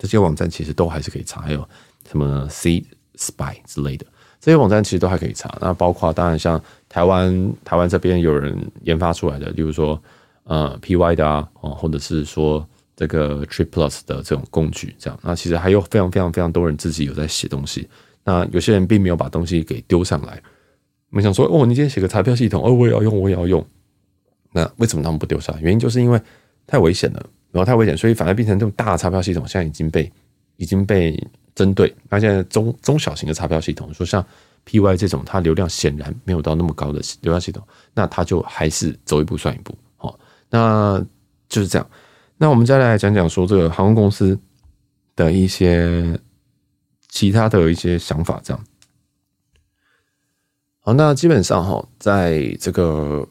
这些网站其实都还是可以查，还有什么 Seat Spy 之类的，这些网站其实都还可以查。那包括当然像台湾台湾这边有人研发出来的，例如说呃 PY 的啊，或者是说这个 Trip Plus 的这种工具，这样。那其实还有非常非常非常多人自己有在写东西。那有些人并没有把东西给丢上来。我们想说，哦，你今天写个查票系统，哦，我也要用，我也要用。那为什么他们不丢上来？原因就是因为。太危险了，然后太危险，所以反而变成这种大的查票系统，现在已经被已经被针对。那现在中中小型的查票系统，说像 PY 这种，它流量显然没有到那么高的流量系统，那它就还是走一步算一步。那就是这样。那我们再来讲讲说这个航空公司的一些其他的一些想法，这样。好，那基本上哈，在这个。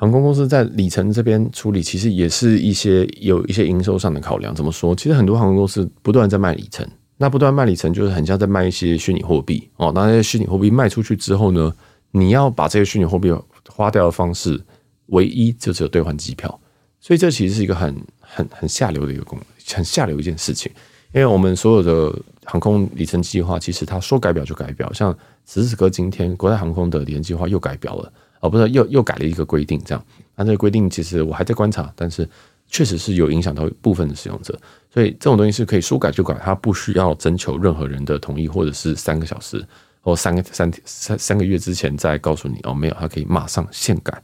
航空公司在里程这边处理，其实也是一些有一些营收上的考量。怎么说？其实很多航空公司不断在卖里程，那不断卖里程就是很像在卖一些虚拟货币哦。那些虚拟货币卖出去之后呢，你要把这些虚拟货币花掉的方式，唯一就只有兑换机票。所以这其实是一个很很很下流的一个功能，很下流一件事情。因为我们所有的航空里程计划，其实它说改表就改表。像此时此刻今天，国泰航空的里程计划又改表了。哦，不是，又又改了一个规定，这样。那这个规定其实我还在观察，但是确实是有影响到部分的使用者。所以这种东西是可以说改就改，它不需要征求任何人的同意，或者是三个小时或三个三天三三个月之前再告诉你哦，没有，它可以马上现改。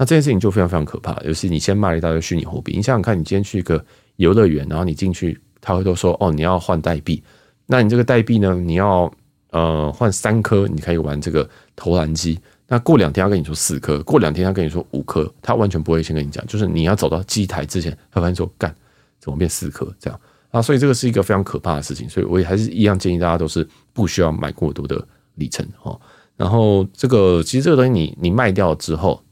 那这件事情就非常非常可怕，尤其你先卖了一大堆虚拟货币。你想想看，你今天去一个游乐园，然后你进去，他会都说哦，你要换代币，那你这个代币呢，你要呃换三颗，你可以玩这个投篮机。那过两天他跟你说四颗，过两天他跟你说五颗，他完全不会先跟你讲，就是你要走到机台之前，他发现说干，怎么变四颗这样啊？所以这个是一个非常可怕的事情，所以我也还是一样建议大家都是不需要买过多的里程哦。然后这个其实这个东西你你卖掉之后，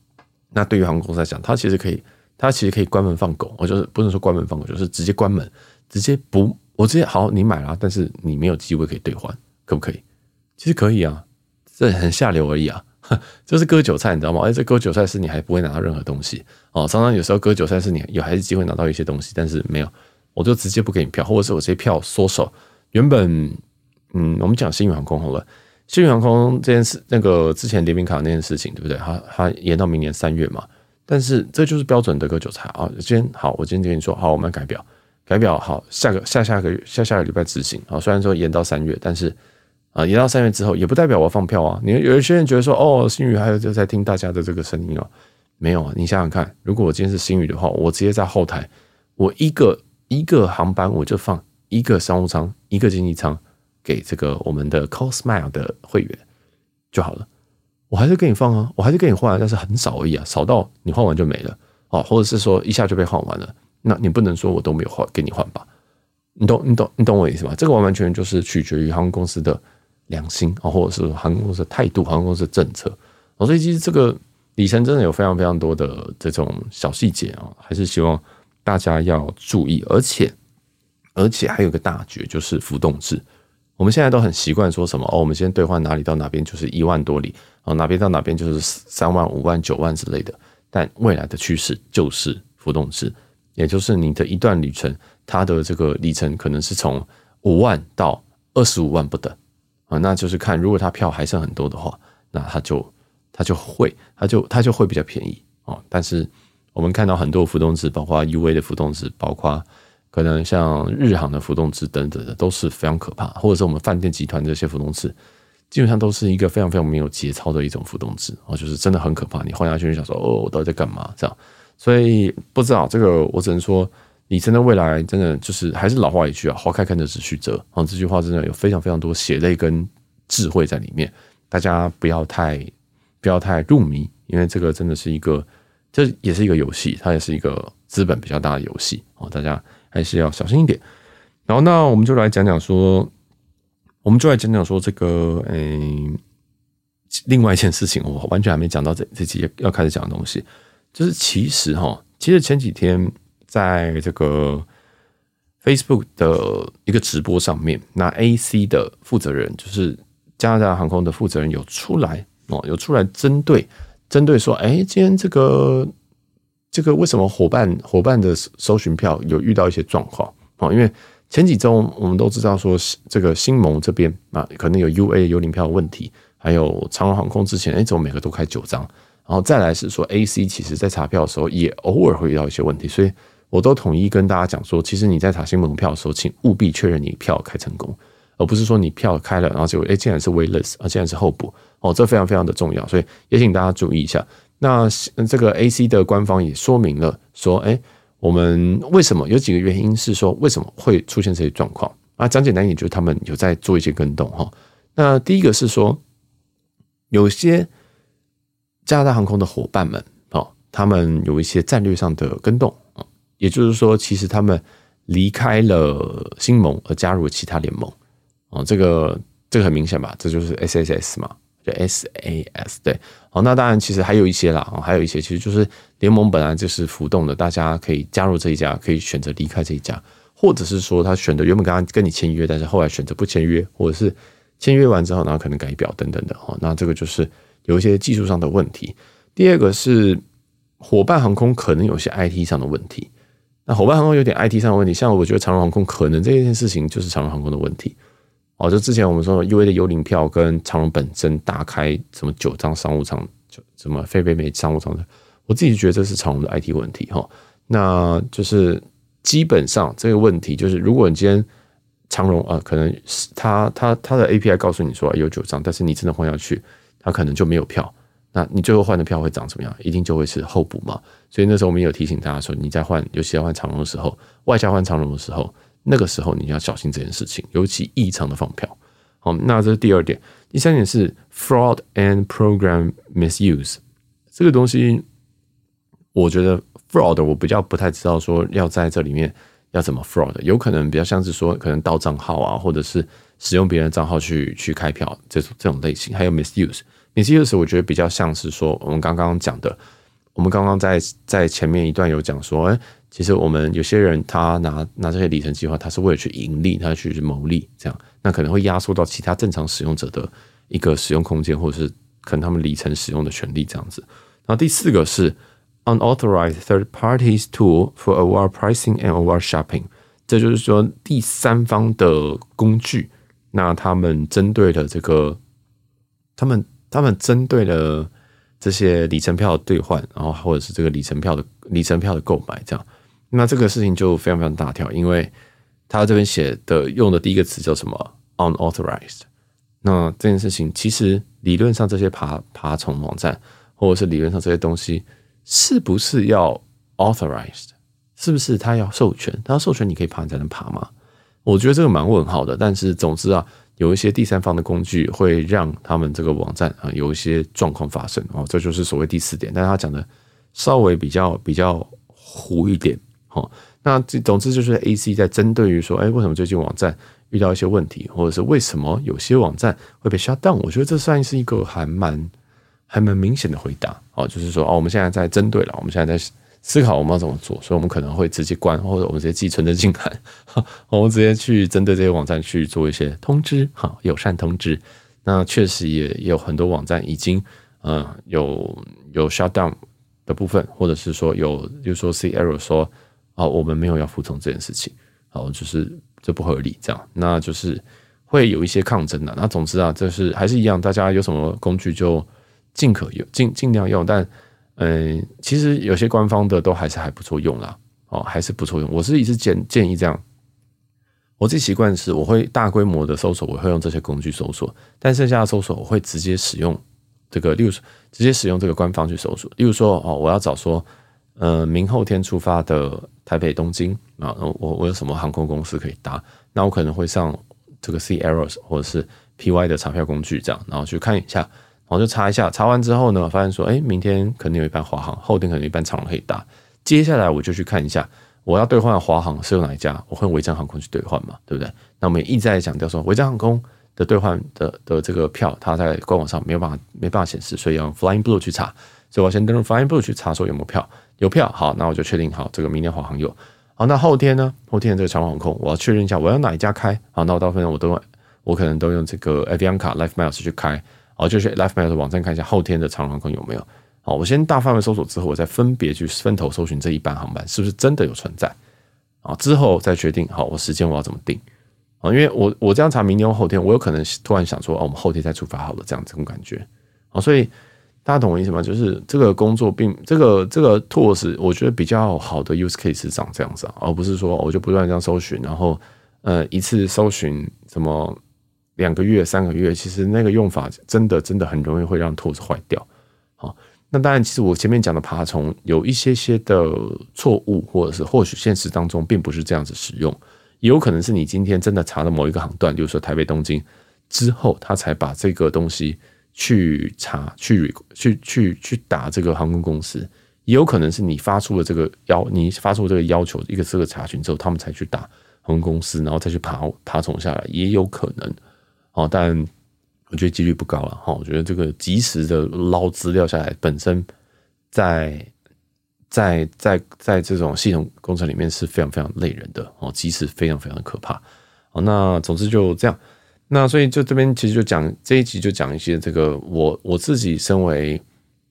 那对于航空公司来讲，它其实可以，它其实可以关门放狗，我就是不能说关门放狗，就是直接关门，直接不，我直接好你买了，但是你没有机会可以兑换，可不可以？其实可以啊，这很下流而已啊。就是割韭菜，你知道吗？哎，这割韭菜是你还不会拿到任何东西哦。常常有时候割韭菜是你有还是机会拿到一些东西，但是没有，我就直接不给你票，或者是我这些票缩手。原本，嗯，我们讲新宇航空好了，新宇航空这件事，那个之前联名卡那件事情，对不对？它它延到明年三月嘛。但是这就是标准的割韭菜啊。今天好，我今天跟你说，好，我们改表，改表好，下个下下个月下下个礼拜执行啊。虽然说延到三月，但是。啊，延到三月之后，也不代表我放票啊。你有一些人觉得说，哦，新宇还有就在听大家的这个声音啊，没有啊。你想想看，如果我今天是新宇的话，我直接在后台，我一个一个航班我就放一个商务舱，一个经济舱给这个我们的 Cosmile 的会员就好了。我还是给你放啊，我还是给你换，但是很少而已啊，少到你换完就没了哦，或者是说一下就被换完了。那你不能说我都没有换给你换吧？你懂你懂你懂我意思吗？这个完完全全就是取决于航空公司的。良心啊，或者是航空公司的态度、航空公司的政策，所以其实这个里程真的有非常非常多的这种小细节啊，还是希望大家要注意。而且，而且还有个大绝，就是浮动制。我们现在都很习惯说什么哦，我们先兑换哪里到哪边就是一万多里，哦，哪边到哪边就是三万、五万、九万之类的。但未来的趋势就是浮动值，也就是你的一段旅程，它的这个里程可能是从五万到二十五万不等啊，那就是看如果它票还剩很多的话，那它就它就会它就它就会比较便宜啊。但是我们看到很多浮动值，包括 UA 的浮动值，包括。可能像日航的浮动值等等的都是非常可怕，或者是我们饭店集团这些浮动值，基本上都是一个非常非常没有节操的一种浮动值哦，就是真的很可怕。你换下去就想说哦，我到底在干嘛？这样，所以不知道这个，我只能说，你真的未来真的就是还是老话一句啊，花开看得只须折啊，这句话真的有非常非常多血泪跟智慧在里面，大家不要太不要太入迷，因为这个真的是一个，这也是一个游戏，它也是一个资本比较大的游戏哦，大家。还是要小心一点。然后，那我们就来讲讲说，我们就来讲讲说这个，嗯、另外一件事情，我完全还没讲到这这几页要开始讲的东西，就是其实哈，其实前几天在这个 Facebook 的一个直播上面，那 AC 的负责人，就是加拿大航空的负责人有出来哦，有出来针对针对说，哎，今天这个。这个为什么伙伴伙伴的搜寻票有遇到一些状况啊？因为前几周我们都知道说，这个新盟这边啊，可能有 UA 幽灵票问题，还有长荣航空之前哎，怎么每个都开九张？然后再来是说 AC，其实在查票的时候也偶尔会遇到一些问题，所以我都统一跟大家讲说，其实你在查新盟票的时候，请务必确认你票开成功，而不是说你票开了，然后结果哎，竟然是 waitlist 啊，竟然是候补哦，这非常非常的重要，所以也请大家注意一下。那这个 AC 的官方也说明了，说，哎，我们为什么有几个原因是说为什么会出现这些状况啊？讲简单一点，就是他们有在做一些更动哈。那第一个是说，有些加拿大航空的伙伴们，哦，他们有一些战略上的更动啊，也就是说，其实他们离开了星盟而加入了其他联盟哦，这个这个很明显吧？这就是 SSS 嘛。SAS 对，好，那当然其实还有一些啦，还有一些其实就是联盟本来就是浮动的，大家可以加入这一家，可以选择离开这一家，或者是说他选择原本刚刚跟你签约，但是后来选择不签约，或者是签约完之后然后可能改表等等的，哦，那这个就是有一些技术上的问题。第二个是伙伴航空可能有些 IT 上的问题，那伙伴航空有点 IT 上的问题，像我觉得长荣航空可能这件事情就是长荣航空的问题。哦，就之前我们说 UA 的幽灵票跟长荣本身打开什么九张商务舱，就什么非北美商务舱的，我自己觉得这是长荣的 IT 问题哈。那就是基本上这个问题就是，如果你今天长荣啊，可能他他他的 API 告诉你说有九张，但是你真的换下去，他可能就没有票，那你最后换的票会长什么样？一定就会是候补嘛。所以那时候我们有提醒大家说，你在换，尤其在换长荣的时候，外加换长荣的时候。那个时候你要小心这件事情，尤其异常的放票。好，那这是第二点。第三点是 fraud and program misuse 这个东西，我觉得 fraud 我比较不太知道说要在这里面要怎么 fraud，有可能比较像是说可能盗账号啊，或者是使用别人账号去去开票这种这种类型。还有 misuse，misuse 我觉得比较像是说我们刚刚讲的，我们刚刚在在前面一段有讲说，哎。其实我们有些人他拿拿这些里程计划，他是为了去盈利，他去牟利，这样那可能会压缩到其他正常使用者的一个使用空间，或者是可能他们里程使用的权利这样子。然后第四个是 unauthorized third parties tool for OR pricing and OR shopping，这就是说第三方的工具，那他们针对的这个，他们他们针对的这些里程票的兑换，然后或者是这个里程票的里程票的购买这样。那这个事情就非常非常大条，因为他这边写的用的第一个词叫什么 unauthorized。那这件事情其实理论上这些爬爬虫网站，或者是理论上这些东西，是不是要 authorized？是不是他要授权？他要授权你可以爬，你才能爬吗？我觉得这个蛮问号的。但是总之啊，有一些第三方的工具会让他们这个网站啊有一些状况发生哦，这就是所谓第四点。但他讲的稍微比较比较糊一点。好，那这总之就是 AC 在针对于说，哎，为什么最近网站遇到一些问题，或者是为什么有些网站会被 shut down？我觉得这算是一个还蛮还蛮明显的回答。哦，就是说，哦，我们现在在针对了，我们现在在思考我们要怎么做，所以我们可能会直接关，或者我们直接寄存证进来，我们直接去针对这些网站去做一些通知，哈，友善通知。那确实也有很多网站已经，嗯，有有 shutdown 的部分，或者是说有，就是说 see error 说，哦，我们没有要服从这件事情，哦，就是这不合理，这样，那就是会有一些抗争的。那总之啊，这是还是一样，大家有什么工具就尽可用，尽尽量用，但。嗯，其实有些官方的都还是还不错用啦，哦，还是不错用。我自己是建建议这样，我自己习惯是，我会大规模的搜索，我会用这些工具搜索，但剩下的搜索我会直接使用这个，例如直接使用这个官方去搜索。例如说，哦，我要找说，呃，明后天出发的台北东京啊，我我有什么航空公司可以搭？那我可能会上这个 C-Aero 或者是 PY 的查票工具这样，然后去看一下。然后就查一下，查完之后呢，发现说，哎，明天可能有一班华航，后天可能有一班长龙可以搭。接下来我就去看一下，我要兑换华航是用哪一家，我会维珍航空去兑换嘛，对不对？那我们也一直在强调说，维珍航空的兑换的的这个票，它在官网上没有办法没办法显示，所以要用 Flying Blue 去查。所以我先登录 Flying Blue 去查说有没有票，有票，好，那我就确定好这个明天华航有。好，那后天呢？后天这个长荣航空，我要确认一下我要哪一家开。好，那我到时候我都我可能都用这个 Avianca Life Miles 去开。哦，就是 LifeMiles 的网站看一下后天的长荣航空有没有。好，我先大范围搜索之后，我再分别去分头搜寻这一班航班是不是真的有存在。啊，之后再决定好我时间我要怎么定。啊，因为我我这样查明天或后天，我有可能突然想说，哦，我们后天再出发好了，这样这种感觉。啊，所以大家懂我意思吗？就是这个工作并这个这个 tools，我觉得比较好的 use case 是长这样子啊，而不是说我就不断这样搜寻，然后呃一次搜寻什么。两个月、三个月，其实那个用法真的、真的很容易会让兔子坏掉。好，那当然，其实我前面讲的爬虫有一些些的错误，或者是或许现实当中并不是这样子使用，也有可能是你今天真的查了某一个航段，比如说台北、东京之后，他才把这个东西去查、去、去、去、去打这个航空公司，也有可能是你发出了这个要，你发出这个要求，一个这个查询之后，他们才去打航空公司，然后再去爬爬虫下来，也有可能。哦，但我觉得几率不高了哈。我觉得这个及时的捞资料下来，本身在在在在这种系统工程里面是非常非常累人的哦，及时非常非常的可怕。哦，那总之就这样。那所以就这边其实就讲这一集就讲一些这个我我自己身为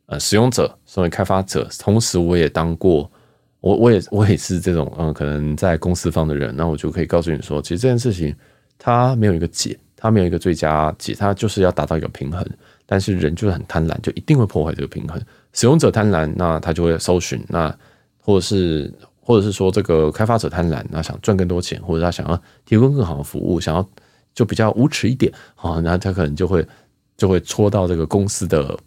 呃使用者，身为开发者，同时我也当过我我也我也是这种嗯可能在公司方的人，那我就可以告诉你说，其实这件事情它没有一个解。它没有一个最佳解，它就是要达到一个平衡。但是人就是很贪婪，就一定会破坏这个平衡。使用者贪婪，那他就会搜寻，那或者是或者是说这个开发者贪婪，那想赚更多钱，或者他想要提供更好的服务，想要就比较无耻一点啊，那他可能就会就会戳到这个公司的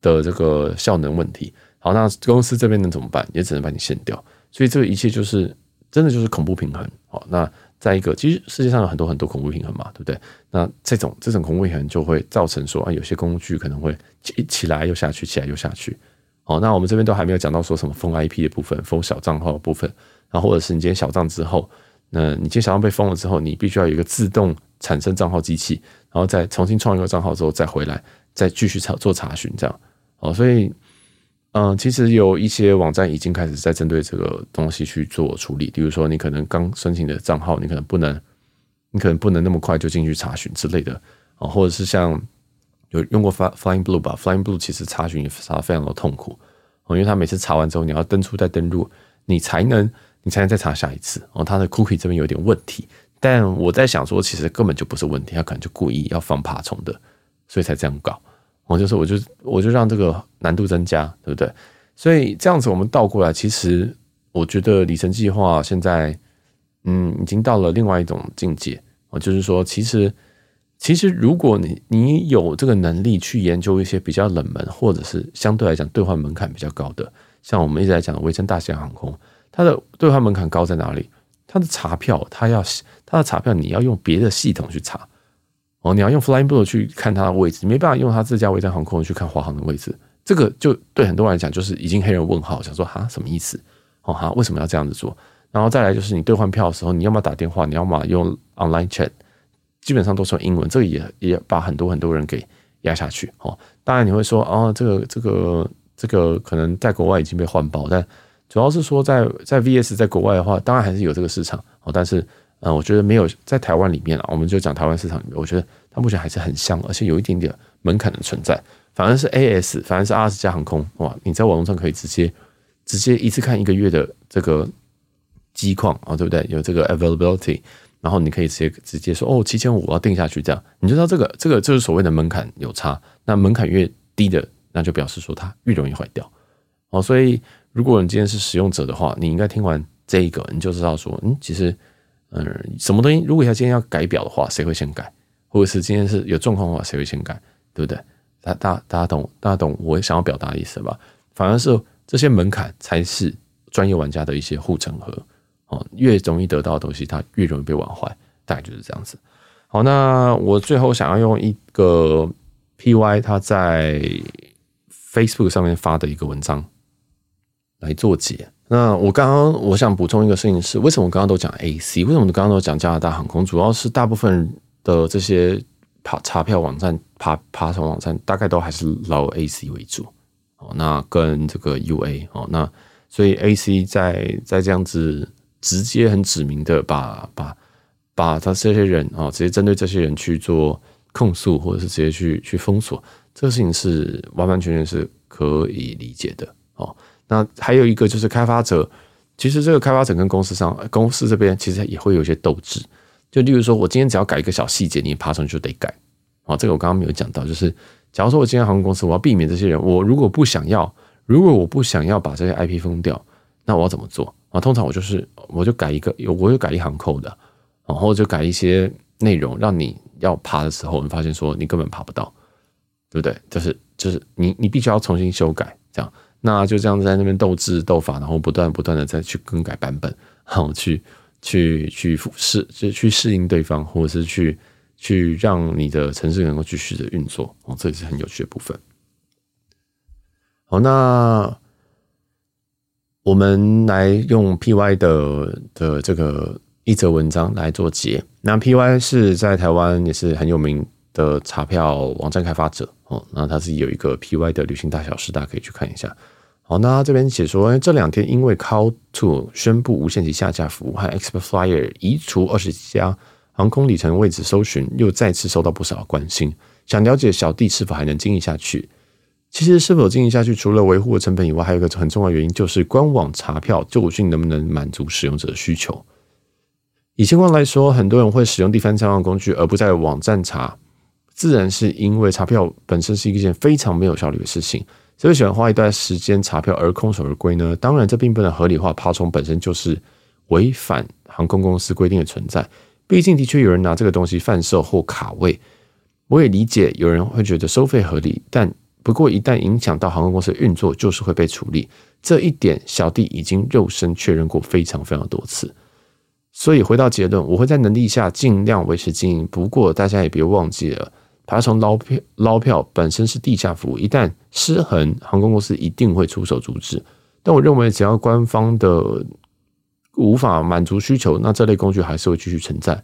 的这个效能问题。好，那公司这边能怎么办？也只能把你限掉。所以这个一切就是真的就是恐怖平衡。好，那。再一个，其实世界上有很多很多恐怖平衡嘛，对不对？那这种这种恐怖平衡就会造成说啊，有些工具可能会起起来又下去，起来又下去。好，那我们这边都还没有讲到说什么封 IP 的部分，封小账号的部分，然后或者是你今天小账之后，那你今天想要被封了之后，你必须要有一个自动产生账号机器，然后再重新创一个账号之后再回来，再继续查做查询这样。哦，所以。嗯，其实有一些网站已经开始在针对这个东西去做处理，比如说你可能刚申请的账号，你可能不能，你可能不能那么快就进去查询之类的啊，或者是像有用过 Flying Blue 吧，Flying Blue 其实查询也查非常的痛苦，哦因为它每次查完之后，你要登出再登录，你才能你才能再查下一次，哦，它的 Cookie 这边有点问题，但我在想说，其实根本就不是问题，他可能就故意要放爬虫的，所以才这样搞。我就是，我就我就让这个难度增加，对不对？所以这样子我们倒过来，其实我觉得里程计划现在，嗯，已经到了另外一种境界。哦就是说，其实其实如果你你有这个能力去研究一些比较冷门，或者是相对来讲兑换门槛比较高的，像我们一直在讲的维珍大西洋航空，它的兑换门槛高在哪里？它的查票，它要它的查票，你要用别的系统去查。哦，你要用 Flying Blue 去看它的位置，没办法用它自家维珍航空去看华航的位置，这个就对很多人来讲就是已经黑人问号，想说哈什么意思？哦哈，为什么要这样子做？然后再来就是你兑换票的时候，你要么打电话，你要么用 Online Chat，基本上都是用英文，这个也也把很多很多人给压下去。哦，当然你会说哦，这个这个这个可能在国外已经被换包，但主要是说在在 VS 在国外的话，当然还是有这个市场哦，但是呃，我觉得没有在台湾里面啊，我们就讲台湾市场，我觉得它目前还是很香，而且有一点点门槛的存在。反而是 AS，反而是阿拉斯加航空哇，你在网络上可以直接直接一次看一个月的这个机况啊，对不对？有这个 availability，然后你可以直接直接说哦，七千五我要定下去，这样你就知道这个这个就是所谓的门槛有差。那门槛越低的，那就表示说它越容易坏掉哦。所以如果你今天是使用者的话，你应该听完这一个，你就知道说，嗯，其实嗯，什么东西如果要今天要改表的话，谁会先改？或者是今天是有状况的话，谁会先改？对不对？大大大家懂，大家懂我想要表达的意思吧？反而是这些门槛才是专业玩家的一些护城河哦。越容易得到的东西，它越容易被玩坏，大概就是这样子。好，那我最后想要用一个 PY 他在 Facebook 上面发的一个文章来做解。那我刚刚我想补充一个事情是，为什么我刚刚都讲 AC？为什么我刚刚都讲加拿大航空？主要是大部分的这些。查查票网站、爬爬虫网站大概都还是捞 AC 为主哦。那跟这个 UA 哦，那所以 AC 在在这样子直接很指明的把把把他这些人啊，直接针对这些人去做控诉，或者是直接去去封锁，这个事情是完完全全是可以理解的哦。那还有一个就是开发者，其实这个开发者跟公司上公司这边其实也会有一些斗志。就例如说，我今天只要改一个小细节，你爬虫就得改啊。这个我刚刚没有讲到，就是假如说我今天航空公司，我要避免这些人，我如果不想要，如果我不想要把这些 IP 封掉，那我要怎么做啊？通常我就是我就改一个，我就改一行 code 的，然后就改一些内容，让你要爬的时候，你发现说你根本爬不到，对不对？就是就是你你必须要重新修改，这样，那就这样子在那边斗智斗法，然后不断不断的再去更改版本，然后去。去去适就去适应对方，或者是去去让你的城市能够继续的运作哦，这也是很有趣的部分。好，那我们来用 PY 的的这个一则文章来做结。那 PY 是在台湾也是很有名的查票网站开发者哦，那他是有一个 PY 的旅行大小事，大家可以去看一下。好，那这边写说，这两天因为 Call2 宣布无限期下架服务和 Expert Flyer 移除二十几家航空里程位置搜寻，又再次受到不少关心。想了解小弟是否还能经营下去？其实是否经营下去，除了维护的成本以外，还有一个很重要的原因，就是官网查票究竟能不能满足使用者的需求。以情况来说，很多人会使用第三方工具而不在网站查，自然是因为查票本身是一件非常没有效率的事情。谁会喜欢花一段时间查票而空手而归呢？当然，这并不能合理化爬虫本身就是违反航空公司规定的存在。毕竟，的确有人拿这个东西贩售或卡位。我也理解有人会觉得收费合理，但不过一旦影响到航空公司运作，就是会被处理。这一点，小弟已经肉身确认过非常非常多次。所以，回到结论，我会在能力下尽量维持经营。不过，大家也别忘记了。爬虫捞票捞票本身是地下服务，一旦失衡，航空公司一定会出手阻止。但我认为，只要官方的无法满足需求，那这类工具还是会继续存在。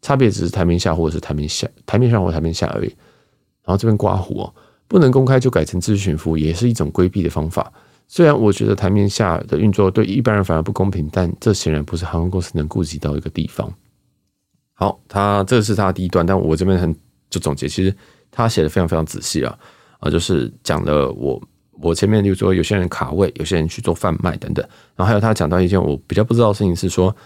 差别只是台面下或者是台面下，台面上或台面下而已。然后这边刮胡，不能公开就改成咨询服务，也是一种规避的方法。虽然我觉得台面下的运作对一般人反而不公平，但这显然不是航空公司能顾及到一个地方。好，他这是他第一段，但我这边很。就总结，其实他写的非常非常仔细啊，啊，就是讲了我我前面就说有些人卡位，有些人去做贩卖等等，然后还有他讲到一件我比较不知道的事情是说，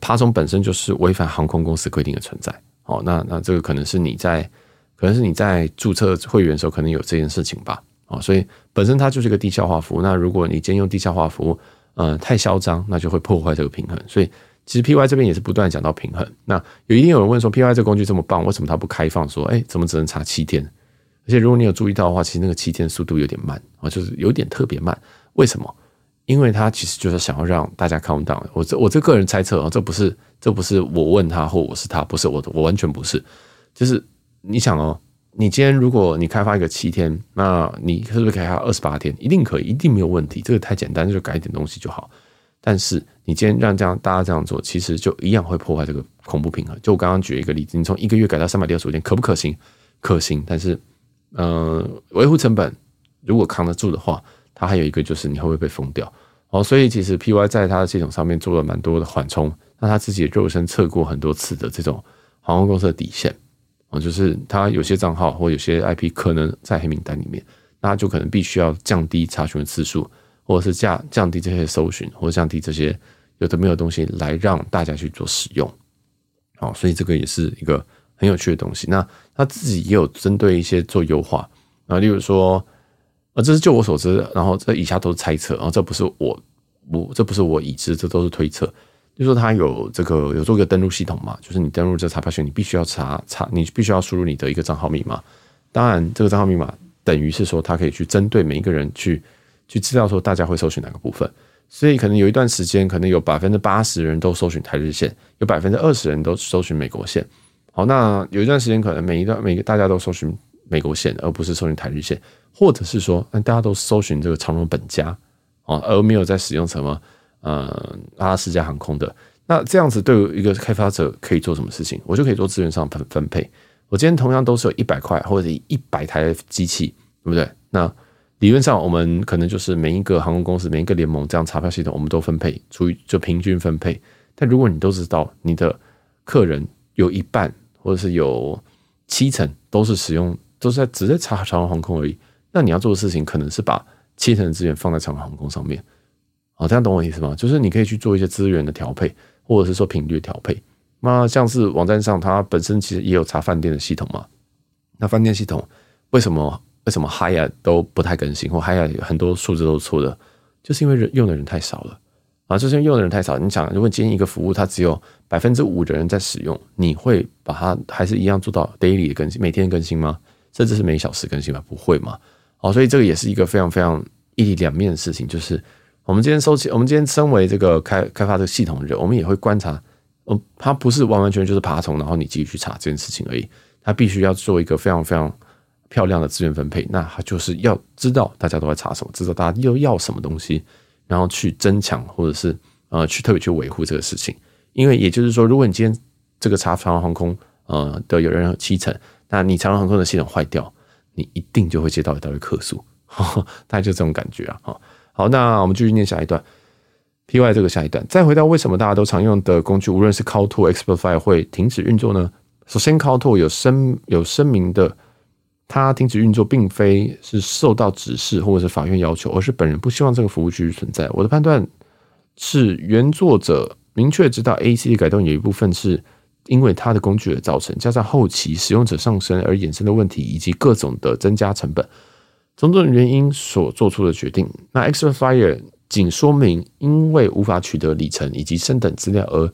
爬虫本身就是违反航空公司规定的存在。哦，那那这个可能是你在可能是你在注册会员的时候可能有这件事情吧。哦，所以本身它就是一个地下化服务。那如果你兼用地下化服务，嗯、太嚣张，那就会破坏这个平衡。所以。其实 P Y 这边也是不断讲到平衡。那有一定有人问说，P Y 这工具这么棒，为什么它不开放？说，哎，怎么只能查七天？而且如果你有注意到的话，其实那个七天速度有点慢啊，就是有点特别慢。为什么？因为他其实就是想要让大家 count down。我这我这个人猜测啊，这不是这不是我问他或我是他，不是我我完全不是。就是你想哦，你今天如果你开发一个七天，那你是不是可以开发二十八天？一定可以，一定没有问题。这个太简单，就改一点东西就好。但是你今天让这样大家这样做，其实就一样会破坏这个恐怖平衡。就我刚刚举一个例子，你从一个月改到三百六十五天，可不可行？可行。但是，嗯、呃，维护成本如果扛得住的话，它还有一个就是你会不会被封掉？哦，所以其实 PY 在它的系统上面做了蛮多的缓冲，那他自己肉身测过很多次的这种航空公司的底线，哦，就是他有些账号或有些 IP 可能在黑名单里面，那就可能必须要降低查询的次数，或者是降降低这些搜寻，或者降低这些有的没有东西来让大家去做使用。哦，所以这个也是一个很有趣的东西。那他自己也有针对一些做优化啊，例如说。啊，这是就我所知，然后这以下都是猜测，然后这不是我，我这不是我已知，这都是推测。就说他有这个有做一个登录系统嘛，就是你登录这查票系统，你必须要查查，你必须要输入你的一个账号密码。当然，这个账号密码等于是说，它可以去针对每一个人去去知道说大家会搜寻哪个部分。所以可能有一段时间，可能有百分之八十人都搜寻台日线，有百分之二十人都搜寻美国线。好，那有一段时间，可能每一段每个大家都搜寻美国线，而不是搜寻台日线。或者是说，那大家都搜寻这个长荣本家啊，而没有在使用什么呃阿拉斯加航空的。那这样子对于一个开发者可以做什么事情？我就可以做资源上分分配。我今天同样都是有一百块或者一百台机器，对不对？那理论上我们可能就是每一个航空公司、每一个联盟这样查票系统，我们都分配，出于就平均分配。但如果你都知道你的客人有一半或者是有七成都是使用，都是在只在查长航空而已。那你要做的事情可能是把七成的资源放在长航空上面，好，这样懂我意思吗？就是你可以去做一些资源的调配，或者是说频率调配。那像是网站上它本身其实也有查饭店的系统嘛，那饭店系统为什么为什么 Hiya 都不太更新，或 Hiya 很多数字都错的，就是因为人用的人太少了啊，就是因为用的人太少。你想，如果今天一个服务它只有百分之五的人在使用，你会把它还是一样做到 daily 的更新，每天更新吗？甚至是每小时更新吗？不会嘛？好，所以这个也是一个非常非常一体两面的事情，就是我们今天收集，我们今天身为这个开开发这个系统的人，我们也会观察，嗯，它不是完完全全就是爬虫，然后你继续去查这件事情而已，它必须要做一个非常非常漂亮的资源分配，那它就是要知道大家都在查什么，知道大家又要什么东西，然后去增强或者是呃去特别去维护这个事情，因为也就是说，如果你今天这个查长荣航空呃的有人有七成，那你长荣航空的系统坏掉。你一定就会接到一大堆客诉，大概就这种感觉啊。好，那我们继续念下一段。P.Y. 这个下一段，再回到为什么大家都常用的工具，无论是 CallTool、ExpertFire 会停止运作呢？首先，CallTool 有声有声明的，它停止运作并非是受到指示或者是法院要求，而是本人不希望这个服务继续存在。我的判断是，原作者明确知道 A C 的改动有一部分是。因为它的工具而造成，加上后期使用者上升而衍生的问题，以及各种的增加成本，种种原因所做出的决定。那 X Fire 仅说明因为无法取得里程以及升等资料而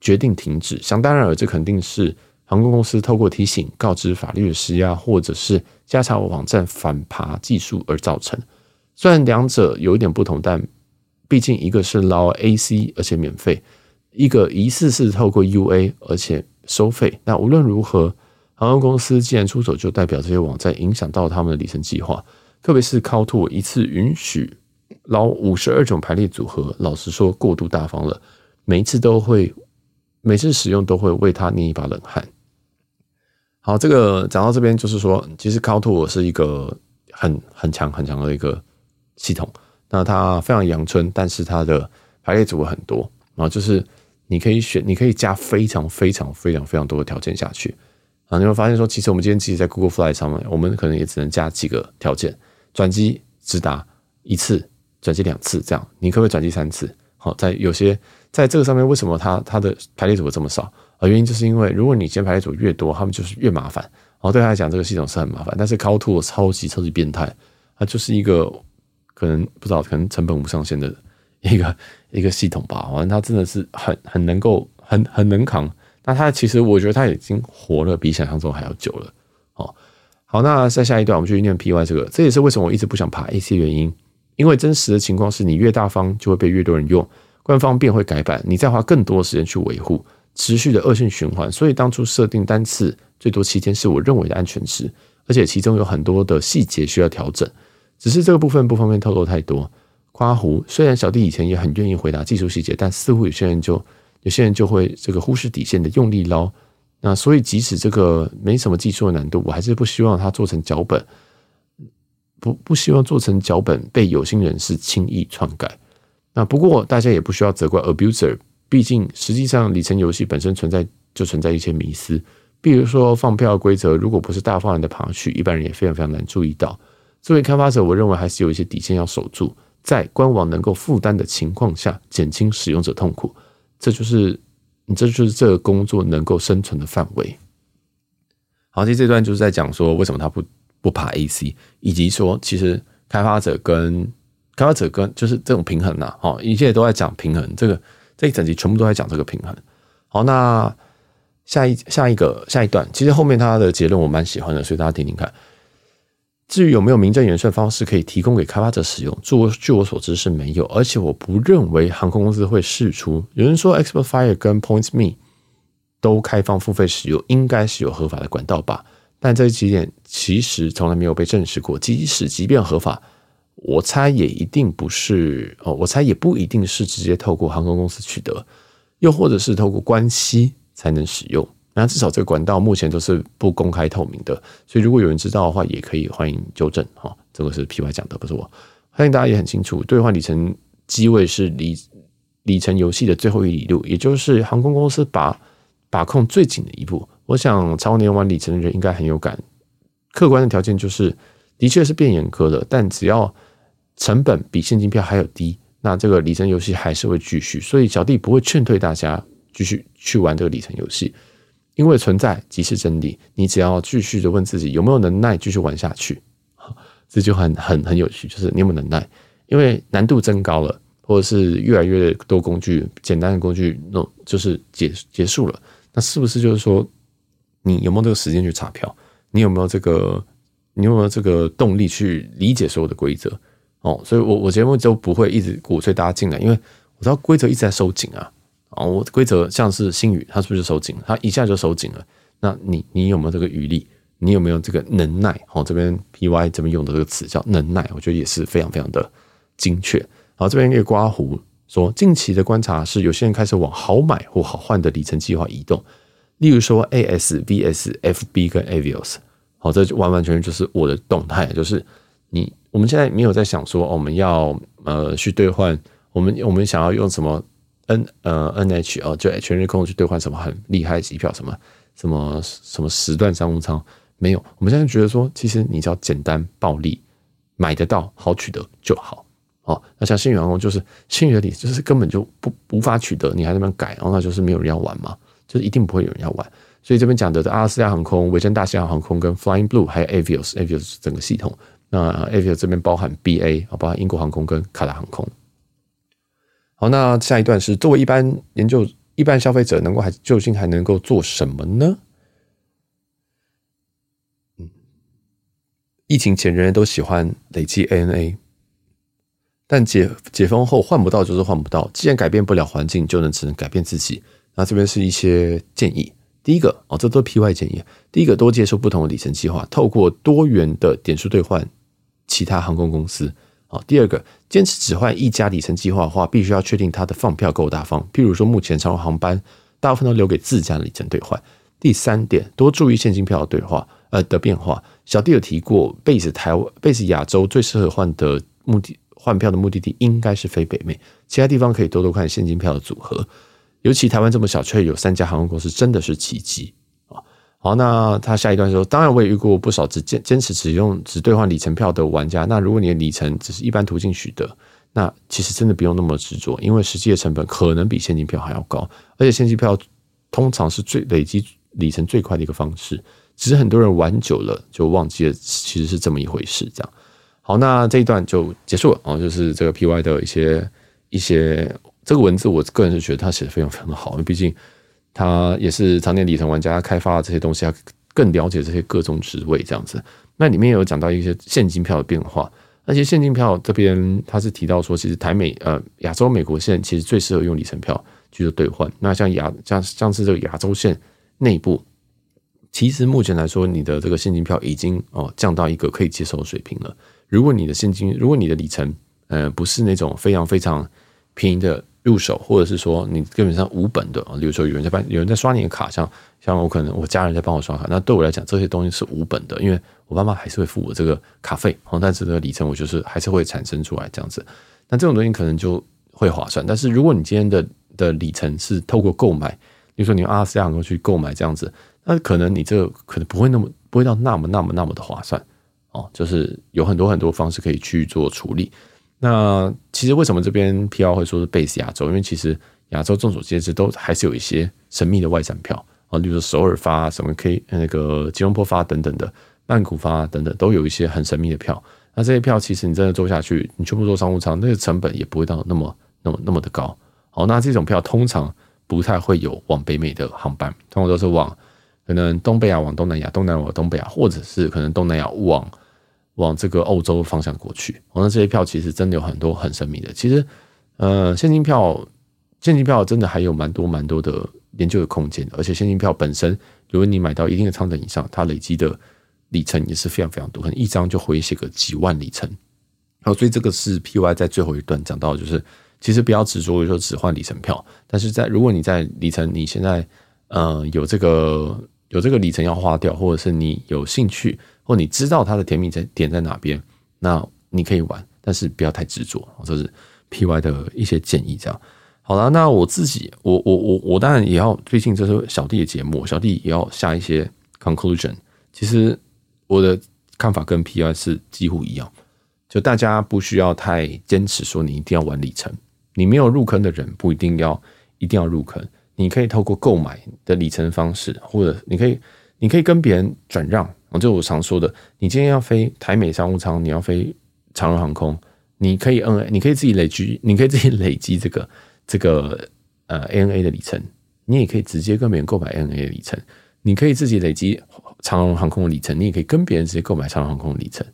决定停止。想当然尔，这肯定是航空公司透过提醒、告知、法律的施压，或者是加强网站反扒技术而造成。虽然两者有一点不同，但毕竟一个是捞 AC 而且免费。一个疑似是透过 UA 而且收费，那无论如何，航空公司既然出手，就代表这些网站影响到他们的里程计划。特别是 call to 一次允许捞五十二种排列组合，老实说过度大方了。每一次都会，每次使用都会为他捏一把冷汗。好，这个讲到这边，就是说，其实 Cowtool 是一个很很强很强的一个系统。那它非常阳春，但是它的排列组合很多，然后就是。你可以选，你可以加非常非常非常非常多的条件下去啊！你会发现说，其实我们今天其实，在 Google Flight 上面，我们可能也只能加几个条件：转机直达一次，转机两次，这样你可不可以转机三次？好，在有些在这个上面，为什么它它的排列组合这么少？原因就是因为如果你先排列组越多，他们就是越麻烦。哦，对他来讲，这个系统是很麻烦。但是 CallTool 超级超级变态，它就是一个可能不知道，可能成本无上限的。一个一个系统吧，反正它真的是很很能够很很能扛。那它其实我觉得它已经活了比想象中还要久了。哦，好，那在下一段我们就去念 PY 这个，这也是为什么我一直不想爬 AC 原因。因为真实的情况是你越大方就会被越多人用，官方便会改版，你再花更多时间去维护，持续的恶性循环。所以当初设定单次最多七天是我认为的安全值，而且其中有很多的细节需要调整，只是这个部分不方便透露太多。夸胡，虽然小弟以前也很愿意回答技术细节，但似乎有些人就有些人就会这个忽视底线的用力捞。那所以即使这个没什么技术的难度，我还是不希望它做成脚本，不不希望做成脚本被有心人士轻易篡改。那不过大家也不需要责怪 abuser，毕竟实际上里程游戏本身存在就存在一些迷思，比如说放票规则，如果不是大方人的爬去，一般人也非常非常难注意到。作为开发者，我认为还是有一些底线要守住，在官网能够负担的情况下，减轻使用者痛苦，这就是你这就是这个工作能够生存的范围。好，其实这段就是在讲说为什么他不不爬 AC，以及说其实开发者跟开发者跟就是这种平衡呐，哦，一切都在讲平衡。这个这一整集全部都在讲这个平衡。好，那下一下一个下一段，其实后面他的结论我蛮喜欢的，所以大家听听看。至于有没有名正言顺方式可以提供给开发者使用，据我据我所知是没有，而且我不认为航空公司会释出。有人说 ExpertFire 跟 PointsMe 都开放付费使用，应该是有合法的管道吧？但这几点其实从来没有被证实过。即使即便合法，我猜也一定不是哦，我猜也不一定是直接透过航空公司取得，又或者是透过关系才能使用。那至少这个管道目前都是不公开透明的，所以如果有人知道的话，也可以欢迎纠正哈。这个是 PY 讲的，不是我。相信大家也很清楚，兑换里程机位是里里程游戏的最后一里路，也就是航空公司把把控最紧的一步。我想常年玩里程的人应该很有感。客观的条件就是，的确是变严苛了，但只要成本比现金票还要低，那这个里程游戏还是会继续。所以小弟不会劝退大家继续去玩这个里程游戏，因为存在即是真理。你只要继续的问自己有没有能耐继续玩下去，这就很很很有趣，就是你有没有能耐？因为难度增高了，或者是越来越多工具，简单的工具那就是结结束了。那是不是就是说？你有没有这个时间去查票？你有没有这个？你有没有这个动力去理解所有的规则？哦，所以我我节目就不会一直鼓吹大家进来，因为我知道规则一直在收紧啊。哦，我规则像是新宇，它是不是收紧？它一下就收紧了。那你你有没有这个余力？你有没有这个能耐？哦，这边 PY 这边用的这个词叫能耐，我觉得也是非常非常的精确。好，这边一个刮胡说，近期的观察是，有些人开始往好买或好换的里程计划移动。例如说，A S V S F B 跟 Avios，好，这就完完全全就是我的动态，就是你我们现在没有在想说我们要呃去兑换，我们我们想要用什么 N 呃 N H 哦，就全日空去兑换什么很厉害的机票，什么什么什么时段商务舱，没有，我们现在觉得说，其实你只要简单暴利，买得到，好取得就好。哦，那像新宇航空就是新宇的里就是根本就不无法取得，你还在那边改，然后那就是没有人要玩嘛。就是一定不会有人要玩，所以这边讲的的阿拉斯加航空、维珍大西洋航空跟 Flying Blue 还有 Avios，Avios 整个系统。那 Avio 这边包含 BA，包含英国航空跟卡达航空。好，那下一段是作为一般研究、一般消费者，能够还究竟还能够做什么呢？嗯，疫情前人人都喜欢累积 ANA，但解解封后换不到就是换不到。既然改变不了环境，就能只能改变自己。那这边是一些建议。第一个哦，这都是 PY 建议。第一个，多接受不同的里程计划，透过多元的点数兑换其他航空公司。好，第二个，坚持只换一家里程计划的话，必须要确定它的放票够大方。譬如说，目前长荣航班大部分都留给自家里程兑换。第三点，多注意现金票的兑换呃的变化。小弟有提过，base 台湾 base 亚洲最适合换的目的换票的目的地应该是非北美，其他地方可以多多看现金票的组合。尤其台湾这么小，却有三家航空公司，真的是奇迹！好，那他下一段说，当然我也遇过不少只坚坚持只用只兑换里程票的玩家。那如果你的里程只是一般途径取得，那其实真的不用那么执着，因为实际的成本可能比现金票还要高，而且现金票通常是最累积里程最快的一个方式。只是很多人玩久了就忘记了，其实是这么一回事。这样，好，那这一段就结束了哦，就是这个 PY 的一些一些。这个文字，我个人是觉得他写的非常非常的好，因为毕竟他也是常年里程玩家，开发这些东西，他更了解这些各种职位这样子。那里面有讲到一些现金票的变化，而且现金票这边他是提到说，其实台美呃亚洲美国线其实最适合用里程票去做兑换。那像亚像像是这个亚洲线内部，其实目前来说，你的这个现金票已经哦降到一个可以接受的水平了。如果你的现金，如果你的里程呃不是那种非常非常便宜的。入手，或者是说你基本上无本的啊，比如说有人在办，有人在刷你的卡，像像我可能我家人在帮我刷卡，那对我来讲这些东西是无本的，因为我爸妈还是会付我这个卡费，但是这个里程我就是还是会产生出来这样子。那这种东西可能就会划算。但是如果你今天的的里程是透过购买，比如说你用阿拉斯加去购买这样子，那可能你这个可能不会那么不会到那么那么那么的划算哦。就是有很多很多方式可以去做处理。那其实为什么这边 PR 会说是 base 亚洲？因为其实亚洲众所皆知都还是有一些神秘的外展票啊，例如首尔发什么 K 那个吉隆坡发等等的，曼谷发等等，都有一些很神秘的票。那这些票其实你真的坐下去，你全部坐商务舱，那个成本也不会到那么那么那么的高。好，那这种票通常不太会有往北美的航班，通常都是往可能东北亚往东南亚，东南亚往东北亚，或者是可能东南亚往往这个欧洲方向过去。好，那这些票其实真的有很多很神秘的。其实，呃，现金票，现金票真的还有蛮多蛮多的研究的空间，而且现金票本身，如果你买到一定的舱等以上，它累积的。里程也是非常非常多，可能一张就回写个几万里程。好，所以这个是 PY 在最后一段讲到，就是其实不要执着于说只换里程票，但是在如果你在里程你现在呃有这个有这个里程要花掉，或者是你有兴趣，或你知道它的甜蜜在点在哪边，那你可以玩，但是不要太执着。这是 PY 的一些建议。这样好了，那我自己我我我我当然也要，最近这是小弟的节目，小弟也要下一些 conclusion。其实。我的看法跟 PY 是几乎一样，就大家不需要太坚持说你一定要玩里程，你没有入坑的人不一定要一定要入坑，你可以透过购买的里程方式，或者你可以你可以跟别人转让，就我常说的，你今天要飞台美商务舱，你要飞长荣航空，你可以 NA，你可以自己累积，你可以自己累积这个这个呃 ANA 的里程，你也可以直接跟别人购买 ANA 的里程，你可以自己累积。长荣航空的里程，你也可以跟别人直接购买长荣航空的里程。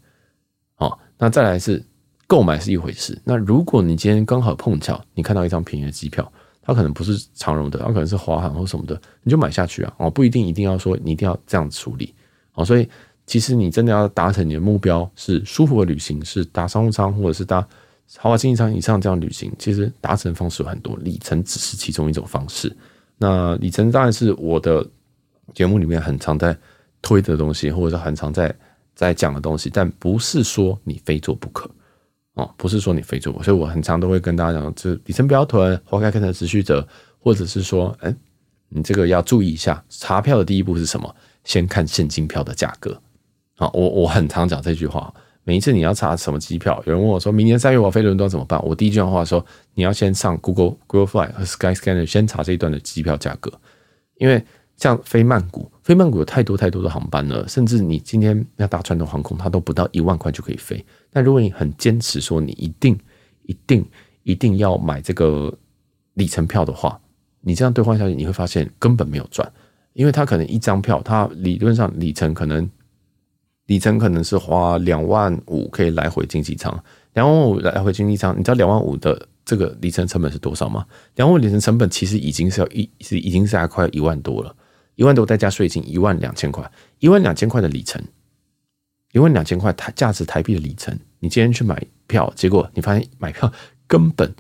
哦，那再来是购买是一回事。那如果你今天刚好碰巧你看到一张便宜的机票，它可能不是长荣的，它可能是华航或什么的，你就买下去啊。哦，不一定一定要说你一定要这样处理。哦，所以其实你真的要达成你的目标是舒服的旅行，是搭商务舱或者是搭豪华经济舱以上这样旅行，其实达成方式有很多，里程只是其中一种方式。那里程当然是我的节目里面很常在。推的东西，或者是很常在在讲的东西，但不是说你非做不可哦，不是说你非做，所以我很常都会跟大家讲，这里程不要囤，花开看成持续者，或者是说，哎，你这个要注意一下，查票的第一步是什么？先看现金票的价格啊，我我很常讲这句话，每一次你要查什么机票，有人问我说明年三月我飞伦敦怎么办？我第一句话说，你要先上 Google Google Fly 和 Skyscanner 先查这一段的机票价格，因为。像飞曼谷，飞曼谷有太多太多的航班了，甚至你今天要搭传统航空，它都不到一万块就可以飞。但如果你很坚持说你一定、一定、一定要买这个里程票的话，你这样兑换下去，你会发现根本没有赚，因为他可能一张票，他理论上里程可能里程可能是花两万五可以来回经济舱，两万五来回经济舱，你知道两万五的这个里程成本是多少吗？两万五里程成本其实已经是要一是已经是还快一万多了。一万多再加税金，一万两千块，一万两千块的里程，一万两千块台价值台币的里程，你今天去买票，结果你发现买票根本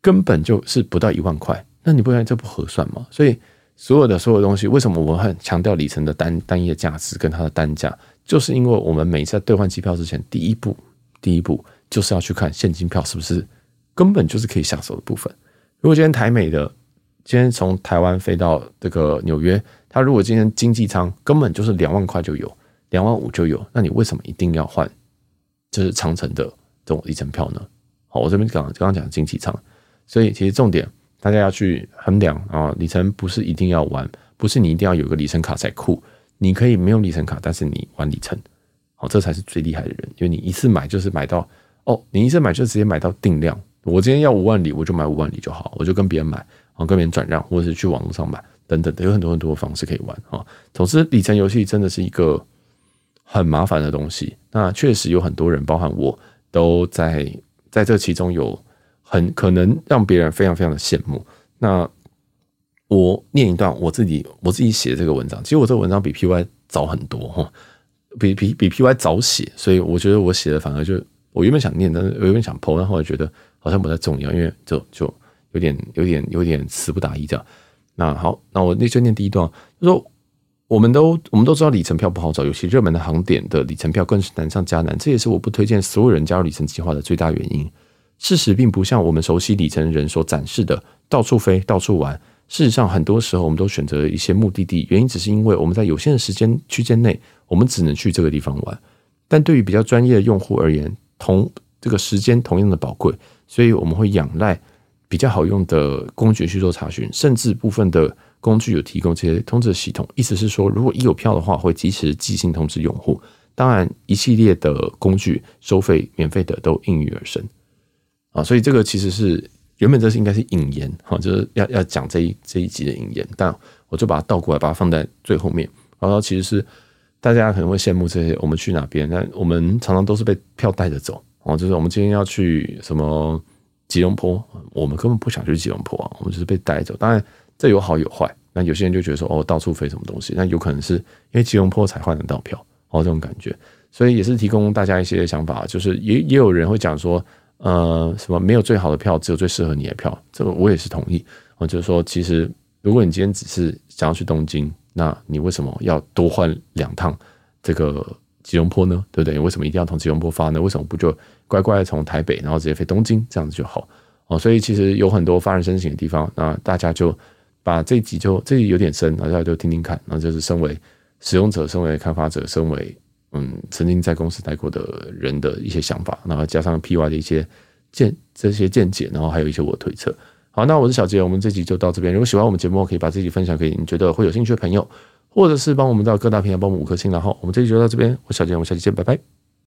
根本就是不到一万块，那你不觉得这不合算吗？所以所有的所有东西，为什么我很强调里程的单单一的价值跟它的单价，就是因为我们每次在兑换机票之前，第一步第一步就是要去看现金票是不是根本就是可以下手的部分。如果今天台美的。今天从台湾飞到这个纽约，他如果今天经济舱根本就是两万块就有，两万五就有，那你为什么一定要换？就是长城的这种里程票呢？好，我这边刚刚讲经济舱，所以其实重点大家要去衡量啊，里程不是一定要玩，不是你一定要有个里程卡才酷，你可以没有里程卡，但是你玩里程，好，这才是最厉害的人，因为你一次买就是买到哦，你一次买就直接买到定量，我今天要五万里，我就买五万里就好，我就跟别人买。然后跟别人转让，或者是去网络上买等等的，有很多很多的方式可以玩啊。总之，里程游戏真的是一个很麻烦的东西。那确实有很多人，包含我都在在这其中有很可能让别人非常非常的羡慕。那我念一段我自己我自己写的这个文章，其实我这个文章比 PY 早很多哈，比比比 PY 早写，所以我觉得我写的反而就我原本想念，但是我原本想 po，然后我觉得好像不太重要，因为就就。有点有点有点词不达意这样。那好，那我那就念第一段，就说我们都我们都知道里程票不好找，尤其热门的航点的里程票更是难上加难。这也是我不推荐所有人加入里程计划的最大原因。事实并不像我们熟悉里程人所展示的到处飞、到处玩。事实上，很多时候我们都选择一些目的地，原因只是因为我们在有限的时间区间内，我们只能去这个地方玩。但对于比较专业的用户而言，同这个时间同样的宝贵，所以我们会仰赖比较好用的工具去做查询，甚至部分的工具有提供这些通知系统。意思是说，如果一有票的话，会及时寄信通知用户。当然，一系列的工具收费免费的都应运而生啊，所以这个其实是原本这是应该是引言哈，就是要要讲这一这一集的引言，但我就把它倒过来，把它放在最后面。然后其实是大家可能会羡慕这些我们去哪边，但我们常常都是被票带着走哦，就是我们今天要去什么吉隆坡，我们根本不想去吉隆坡啊，我们就是被带走。当然这有好有坏，那有些人就觉得说哦，到处飞什么东西，那有可能是因为吉隆坡才换得到票。哦，这种感觉，所以也是提供大家一些想法，就是也也有人会讲说，呃，什么没有最好的票，只有最适合你的票，这个我也是同意。我就是说，其实如果你今天只是想要去东京，那你为什么要多换两趟这个吉隆坡呢？对不对？为什么一定要从吉隆坡发呢？为什么不就乖乖从台北，然后直接飞东京，这样子就好？哦，所以其实有很多发人深省的地方，那大家就把这集就这里有点深，大家就听听看，然后就是身为。使用者，身为开发者，身为嗯曾经在公司待过的人的一些想法，然后加上 PY 的一些见这些见解，然后还有一些我推测。好，那我是小杰，我们这集就到这边。如果喜欢我们节目，可以把这集分享给你觉得会有兴趣的朋友，或者是帮我们到各大平台帮我们五颗星。然后我们这集就到这边，我是小杰，我们下期见，拜拜。